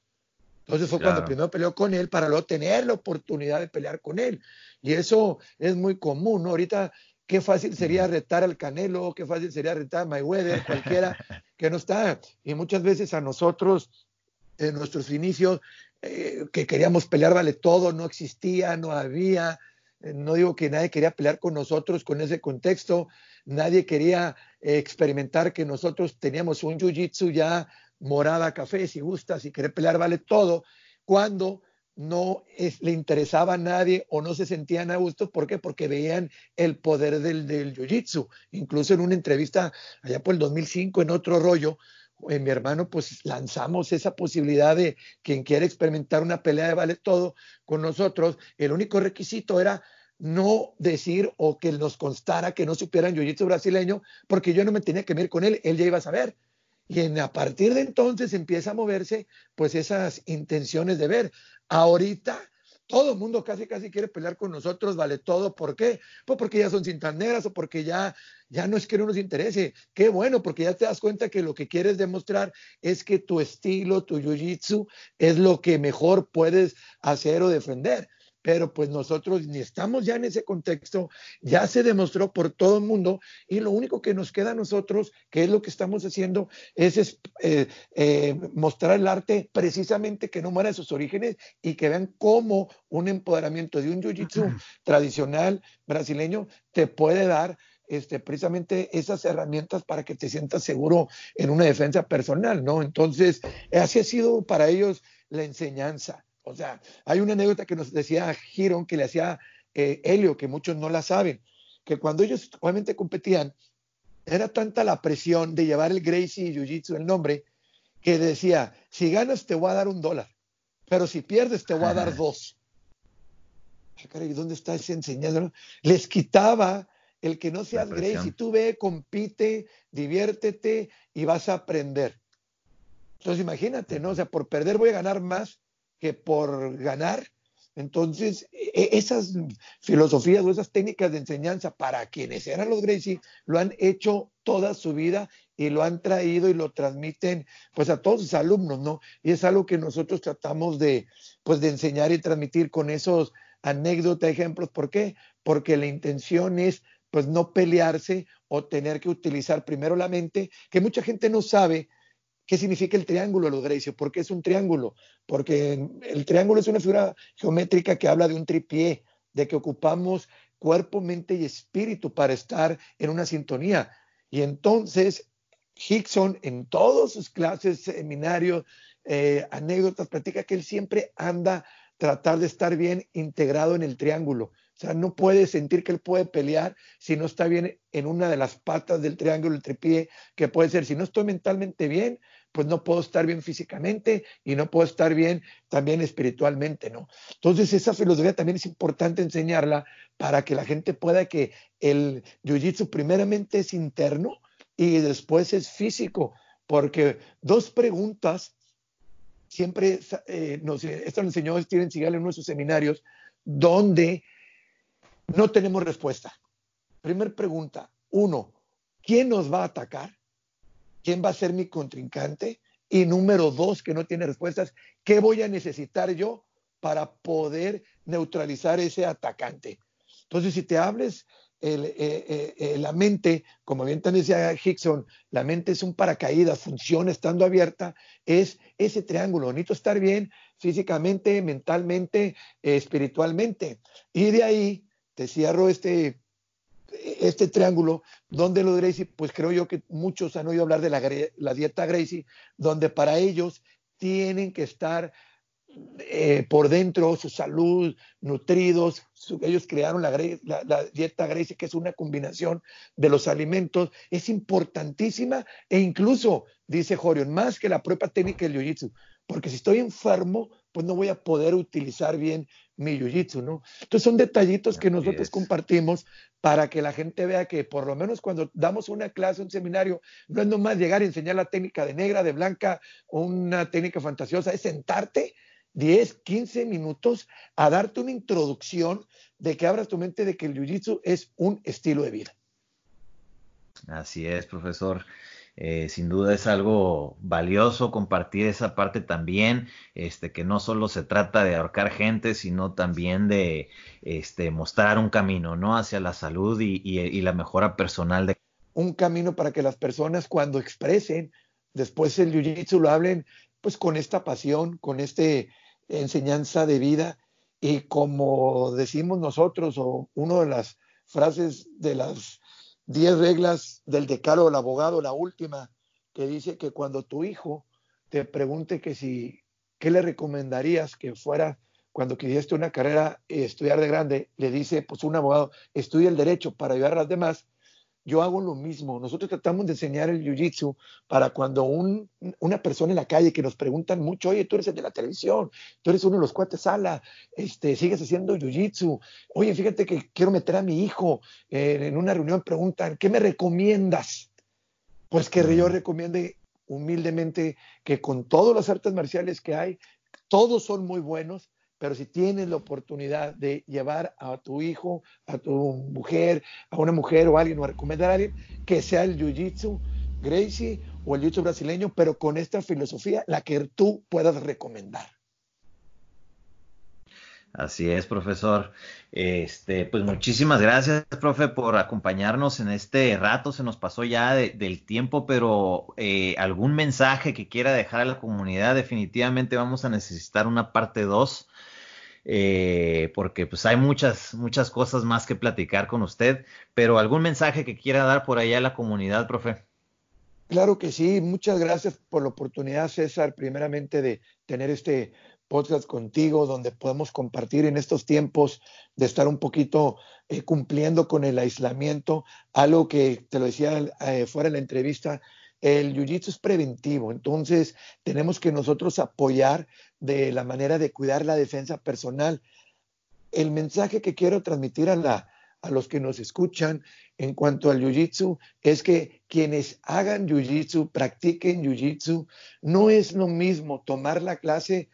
Entonces fue cuando primero peleó con él para luego tener la oportunidad de pelear con él. Y eso es muy común, ¿no? Ahorita qué fácil sería retar al Canelo, qué fácil sería retar a Mayweather, cualquiera que no está. Y muchas veces a nosotros, en nuestros inicios, eh, que queríamos pelear, vale todo, no existía, no había. Eh, no digo que nadie quería pelear con nosotros con ese contexto, nadie quería eh, experimentar que nosotros teníamos un jiu-jitsu ya morada café, si gusta, si quiere pelear, vale todo, cuando no le interesaba a nadie o no se sentían a gusto. ¿Por qué? Porque veían el poder del, del jiu-jitsu. Incluso en una entrevista allá por el 2005, en otro rollo, eh, mi hermano, pues lanzamos esa posibilidad de quien quiera experimentar una pelea de vale todo con nosotros. El único requisito era no decir o que nos constara que no supieran jiu-jitsu brasileño, porque yo no me tenía que ver con él, él ya iba a saber. Y a partir de entonces empieza a moverse pues esas intenciones de ver. Ahorita todo el mundo casi casi quiere pelear con nosotros, vale todo. ¿Por qué? Pues porque ya son cintas negras o porque ya, ya no es que no nos interese. Qué bueno, porque ya te das cuenta que lo que quieres demostrar es que tu estilo, tu jiu-jitsu es lo que mejor puedes hacer o defender pero pues nosotros ni estamos ya en ese contexto, ya se demostró por todo el mundo y lo único que nos queda a nosotros, que es lo que estamos haciendo, es, eh, eh, mostrar el arte precisamente que no muera de sus orígenes y que vean cómo un empoderamiento de un jiu-jitsu tradicional brasileño te puede dar este, precisamente esas herramientas para que te sientas seguro en una defensa personal, ¿no? Entonces, así ha sido para ellos la enseñanza. O sea, hay una anécdota que nos decía Giron que le hacía eh, Helio, que muchos no la saben, que cuando ellos obviamente competían, era tanta la presión de llevar el Gracie Jiu-Jitsu, el nombre, que decía, si ganas te voy a dar un dólar, pero si pierdes te voy a dar dos. ¿Y dónde está ese enseñanza? Les quitaba el que no seas Gracie, tú ve, compite, diviértete y vas a aprender. Entonces imagínate, ¿no? O sea, por perder voy a ganar más que por ganar. Entonces, e, esas filosofías o esas técnicas de enseñanza para quienes eran los Gracie lo han hecho toda su vida y lo han traído y lo transmiten pues a todos sus alumnos, ¿no? Y es algo que nosotros tratamos de pues de enseñar y transmitir con esos anécdotas, ejemplos. ¿Por qué? Porque la intención es pues no pelearse o tener que utilizar primero la mente, que mucha gente no sabe ¿Qué significa el triángulo de los? ¿Por qué es un triángulo? Porque el triángulo es una figura geométrica que habla de un tripié, de que ocupamos cuerpo, mente y espíritu para estar en una sintonía. Y entonces Hickson en todas sus clases, seminarios, eh, anécdotas, practica que él siempre anda tratar de estar bien integrado en el triángulo. O sea, no puede sentir que él puede pelear si no está bien en una de las patas del triángulo, el tripié, que puede ser, si no estoy mentalmente bien, pues no puedo estar bien físicamente y no puedo estar bien también espiritualmente, ¿no? Entonces esa filosofía también es importante enseñarla para que la gente pueda que el jiu-jitsu primeramente es interno y después es físico, porque dos preguntas siempre eh, nos, esto nos enseñó Steven Seagal en nuestros seminarios, donde no tenemos respuesta. Primer pregunta, uno, ¿quién nos va a atacar? ¿Quién va a ser mi contrincante? Y número dos, que no tiene respuestas, ¿qué voy a necesitar yo para poder neutralizar ese atacante? Entonces, si te hables eh, eh, eh, la mente, como bien te decía Hickson, la mente es un paracaídas, funciona estando abierta, es ese triángulo. Necesito estar bien físicamente, mentalmente, espiritualmente. Y de ahí te cierro este, este triángulo, donde lo Gracie, pues creo yo que muchos han oído hablar de la, la dieta Gracie, donde para ellos tienen que estar eh, por dentro, su salud, nutridos. ellos crearon la, dieta Gracie, que es una combinación de los alimentos. Es importantísima e incluso, dice Jorion, más que la prueba técnica del jiu-jitsu, porque si estoy enfermo, pues no voy a poder utilizar bien mi jiu-jitsu, ¿no? Entonces son detallitos que nosotros compartimos para que la gente vea que por lo menos cuando damos una clase, un seminario, no es nomás llegar y enseñar la técnica de negra, de blanca o una técnica fantasiosa, es sentarte 10, 15 minutos a darte una introducción de que abras tu mente de que el jiu-jitsu es un estilo de vida. Así es, profesor. Eh, sin duda es algo valioso compartir esa parte también, este, que no solo se trata de ahorcar gente, sino también de este, mostrar un camino, ¿no? Hacia la salud y, la mejora personal. De... Un camino para que las personas cuando expresen después el jiu-jitsu lo hablen pues con esta pasión, con este enseñanza de vida y como decimos nosotros, o una de las frases de las diez reglas del decalo del abogado, la última, que dice que cuando tu hijo te pregunte que si, ¿qué le recomendarías que fuera cuando quisiste una carrera estudiar de grande? Le dice, pues un abogado, estudia el derecho para ayudar a las demás yo hago lo mismo. Nosotros tratamos de enseñar el jiu-jitsu para cuando una persona en la calle que nos preguntan mucho, oye, tú eres el de la televisión, tú eres uno de los cuates sala, este, sigues haciendo jiu-jitsu, oye, fíjate que quiero meter a mi hijo eh, en una reunión, preguntan, ¿qué me recomiendas? Pues que yo recomiende humildemente que con todas las artes marciales que hay, todos son muy buenos, pero si tienes la oportunidad de llevar a tu hijo, a tu mujer, a una mujer o a alguien o a recomendar a alguien, que sea el Jiu-Jitsu Gracie o el Jiu-Jitsu brasileño, pero con esta filosofía, la que tú puedas recomendar. Así es, profesor. Este, pues muchísimas gracias, profe, por acompañarnos en este rato. Se nos pasó ya del tiempo, pero eh, algún mensaje que quiera dejar a la comunidad, definitivamente vamos a necesitar una parte 2 eh, porque pues hay muchas, muchas cosas más que platicar con usted, pero algún mensaje que quiera dar por allá a la comunidad, profe. Claro que sí, muchas gracias por la oportunidad, César, primeramente de tener este podcast contigo, donde podemos compartir en estos tiempos de estar un poquito eh, cumpliendo con el aislamiento, algo que te lo decía eh, fuera de la entrevista, el jiu-jitsu es preventivo, entonces tenemos que nosotros apoyar de la manera de cuidar la defensa personal. El mensaje que quiero transmitir a, la, a los que nos escuchan en cuanto al jiu-jitsu es que quienes hagan jiu-jitsu, practiquen jiu-jitsu, no es lo mismo tomar la clase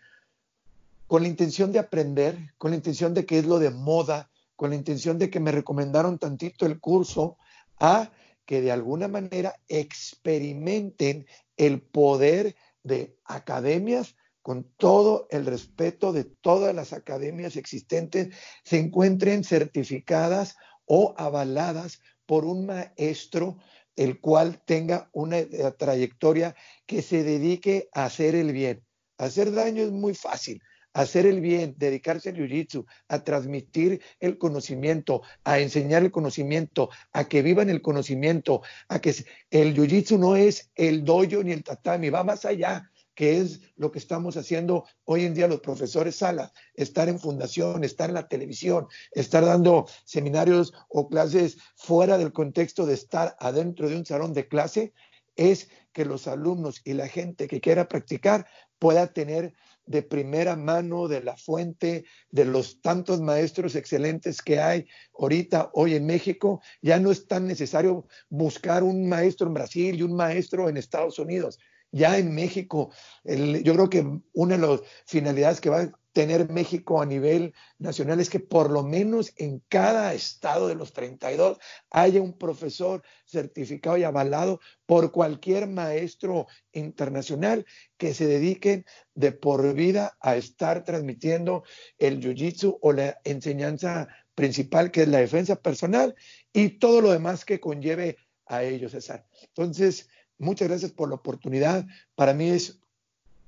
con la intención de aprender, con la intención de que es lo de moda, con la intención de que me recomendaron tantito el curso, a que de alguna manera experimenten el poder de academias con todo el respeto de todas las academias existentes, se encuentren certificadas o avaladas por un maestro el cual tenga una trayectoria que se dedique a hacer el bien. Hacer daño es muy fácil, hacer el bien, dedicarse al jiu-jitsu, a transmitir el conocimiento, a enseñar el conocimiento, a que vivan el conocimiento, a que el jiu-jitsu no es el dojo ni el tatami, va más allá que es lo que estamos haciendo hoy en día los profesores sala, estar en fundación, estar en la televisión, estar dando seminarios o clases fuera del contexto de estar adentro de un salón de clase, es que los alumnos y la gente que quiera practicar pueda tener de primera mano de la fuente de los tantos maestros excelentes que hay ahorita hoy en México. Ya no es tan necesario buscar un maestro en Brasil y un maestro en Estados Unidos. Ya en México, yo creo que una de las finalidades que va a tener México a nivel nacional es que por lo menos en cada estado de los 32 haya un profesor certificado y avalado por cualquier maestro internacional que se dedique de por vida a estar transmitiendo el jiu-jitsu o la enseñanza principal que es la defensa personal y todo lo demás que conlleve a ello, César. Entonces, muchas gracias por la oportunidad. Para mí es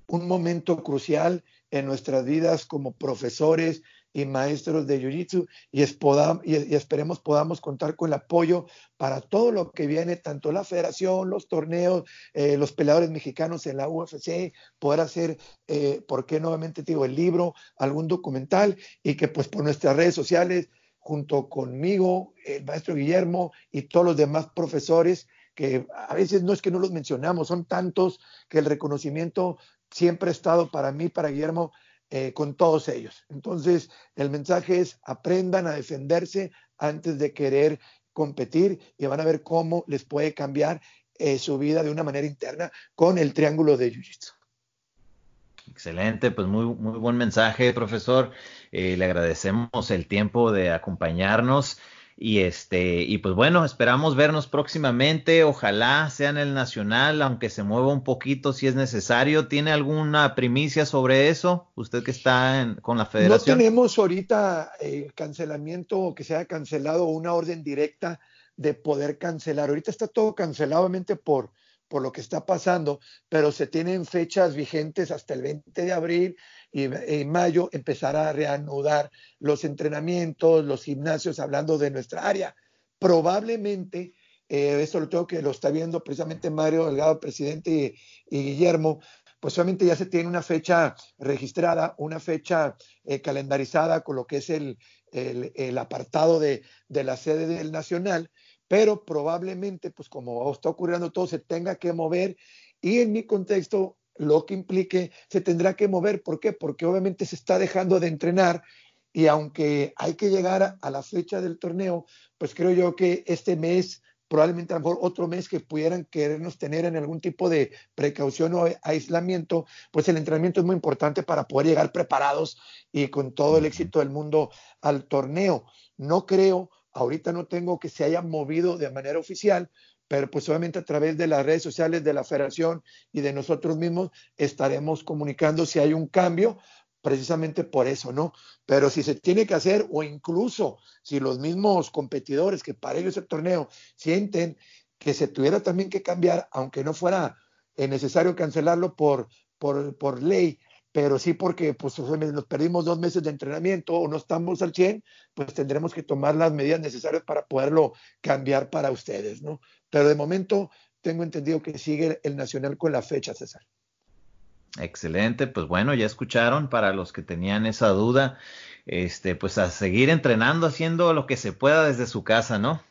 un momento crucial en nuestras vidas como profesores y maestros de Jiu-Jitsu y, esperemos podamos contar con el apoyo para todo lo que viene, tanto la federación, los torneos, eh, los peleadores mexicanos en la UFC, poder hacer, eh, ¿por qué nuevamente digo, el libro, algún documental y que pues por nuestras redes sociales, junto conmigo, el maestro Guillermo y todos los demás profesores, que a veces no es que no los mencionamos, son tantos que el reconocimiento siempre ha estado para mí, para Guillermo, eh, con todos ellos. Entonces, el mensaje es aprendan a defenderse antes de querer competir y van a ver cómo les puede cambiar eh, su vida de una manera interna con el triángulo de Jiu-Jitsu. Excelente, pues muy, muy buen mensaje, profesor. Eh, le agradecemos el tiempo de acompañarnos. Y este, y pues bueno, esperamos vernos próximamente. Ojalá sea en el Nacional, aunque se mueva un poquito si es necesario. ¿Tiene alguna primicia sobre eso? Usted que está con la federación. No tenemos ahorita eh, cancelamiento que se haya cancelado una orden directa de poder cancelar. Ahorita está todo cancelado, por, por lo que está pasando, pero se tienen fechas vigentes hasta el 20 de abril y en mayo empezará a reanudar los entrenamientos, los gimnasios, hablando de nuestra área. Probablemente, eh, esto lo tengo que lo está viendo precisamente Mario Delgado, presidente, y, Guillermo, pues solamente ya se tiene una fecha registrada, una fecha eh, calendarizada con lo que es el, el, apartado de, de, la sede del Nacional, pero probablemente, pues como está ocurriendo todo, se tenga que mover y en mi contexto lo que implique, se tendrá que mover. ¿Por qué? Porque obviamente se está dejando de entrenar y aunque hay que llegar a, la fecha del torneo, pues creo yo que este mes, probablemente a lo mejor otro mes que pudieran querernos tener en algún tipo de precaución o aislamiento, pues el entrenamiento es muy importante para poder llegar preparados y con todo el éxito del mundo al torneo. No creo, ahorita no tengo que se haya movido de manera oficial, pero pues obviamente a través de las redes sociales de la federación y de nosotros mismos estaremos comunicando si hay un cambio, precisamente por eso, ¿no? Pero si se tiene que hacer o incluso si los mismos competidores que para ellos el torneo sienten que se tuviera también que cambiar, aunque no fuera necesario cancelarlo por, por, por ley, pero sí porque pues nos perdimos dos meses de entrenamiento o no estamos al 100, pues tendremos que tomar las medidas necesarias para poderlo cambiar para ustedes, ¿no? Pero de momento tengo entendido que sigue el Nacional con la fecha, César. Excelente, pues bueno, ya escucharon para los que tenían esa duda, este, pues a seguir entrenando, haciendo lo que se pueda desde su casa, ¿no?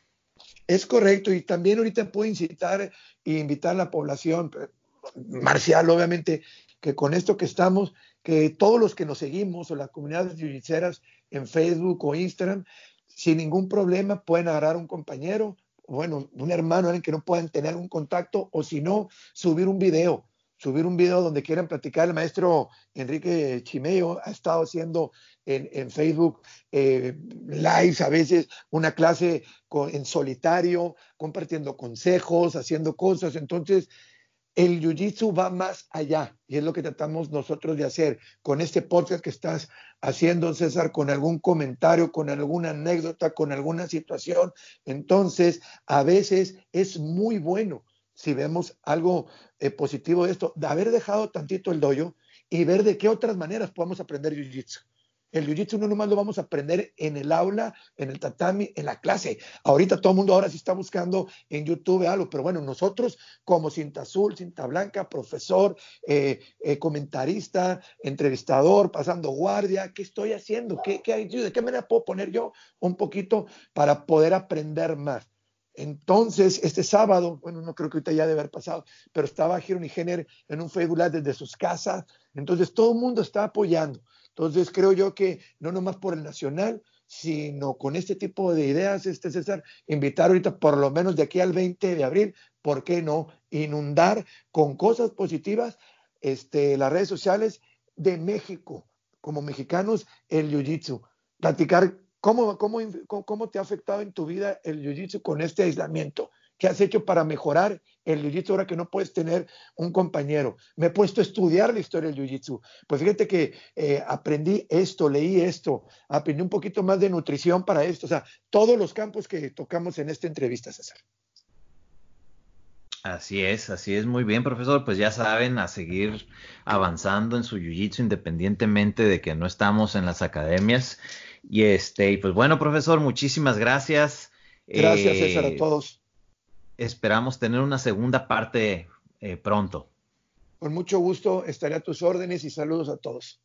Es correcto, y también ahorita puedo incitar e invitar a la población, marcial obviamente, que con esto que estamos, que todos los que nos seguimos o las comunidades jiu en Facebook o Instagram, sin ningún problema pueden agarrar un compañero, bueno, un hermano, alguien que no puedan tener un contacto, o si no, subir un video, subir un video donde quieran platicar. El maestro Enrique Chimeo ha estado haciendo en, Facebook eh, lives, a veces una clase en solitario, compartiendo consejos, haciendo cosas. Entonces, el jiu-jitsu va más allá y es lo que tratamos nosotros de hacer con este podcast que estás haciendo, César, con algún comentario, con alguna anécdota, con alguna situación. Entonces, a veces es muy bueno si vemos algo eh, positivo de esto, de haber dejado tantito el doyo y ver de qué otras maneras podemos aprender jiu-jitsu. El jiu-jitsu no nomás lo vamos a aprender en el aula, en el tatami, en la clase. Ahorita todo el mundo ahora sí está buscando en YouTube algo, pero bueno, nosotros como cinta azul, cinta blanca, profesor, eh, eh, comentarista, entrevistador, pasando guardia, ¿qué estoy haciendo? ¿Qué, qué, ¿De qué manera puedo poner yo un poquito para poder aprender más? Entonces, este sábado, bueno, no creo que ahorita ya debe haber pasado, pero estaba Giron y Jenner en un Facebook desde sus casas. Entonces, todo el mundo está apoyando. Entonces, creo yo que no nomás por el Nacional, sino con este tipo de ideas, este César, invitar ahorita por lo menos de aquí al 20 de abril, ¿por qué no? Inundar con cosas positivas este, las redes sociales de México, como mexicanos, el Jiu-Jitsu. Platicar cómo, cómo, cómo te ha afectado en tu vida el Jiu-Jitsu con este aislamiento. ¿Qué has hecho para mejorar el jiu-jitsu ahora que no puedes tener un compañero? Me he puesto a estudiar la historia del jiu-jitsu. Pues fíjate que eh, aprendí esto, leí esto, aprendí un poquito más de nutrición para esto. O sea, todos los campos que tocamos en esta entrevista, César. Así es, así es, muy bien, profesor. Pues ya saben, a seguir avanzando en su jiu-jitsu independientemente de que no estamos en las academias. Y este, pues bueno, profesor, muchísimas gracias. Gracias, César, a eh, todos esperamos tener una segunda parte eh, pronto. Con mucho gusto, estaré a tus órdenes y saludos a todos.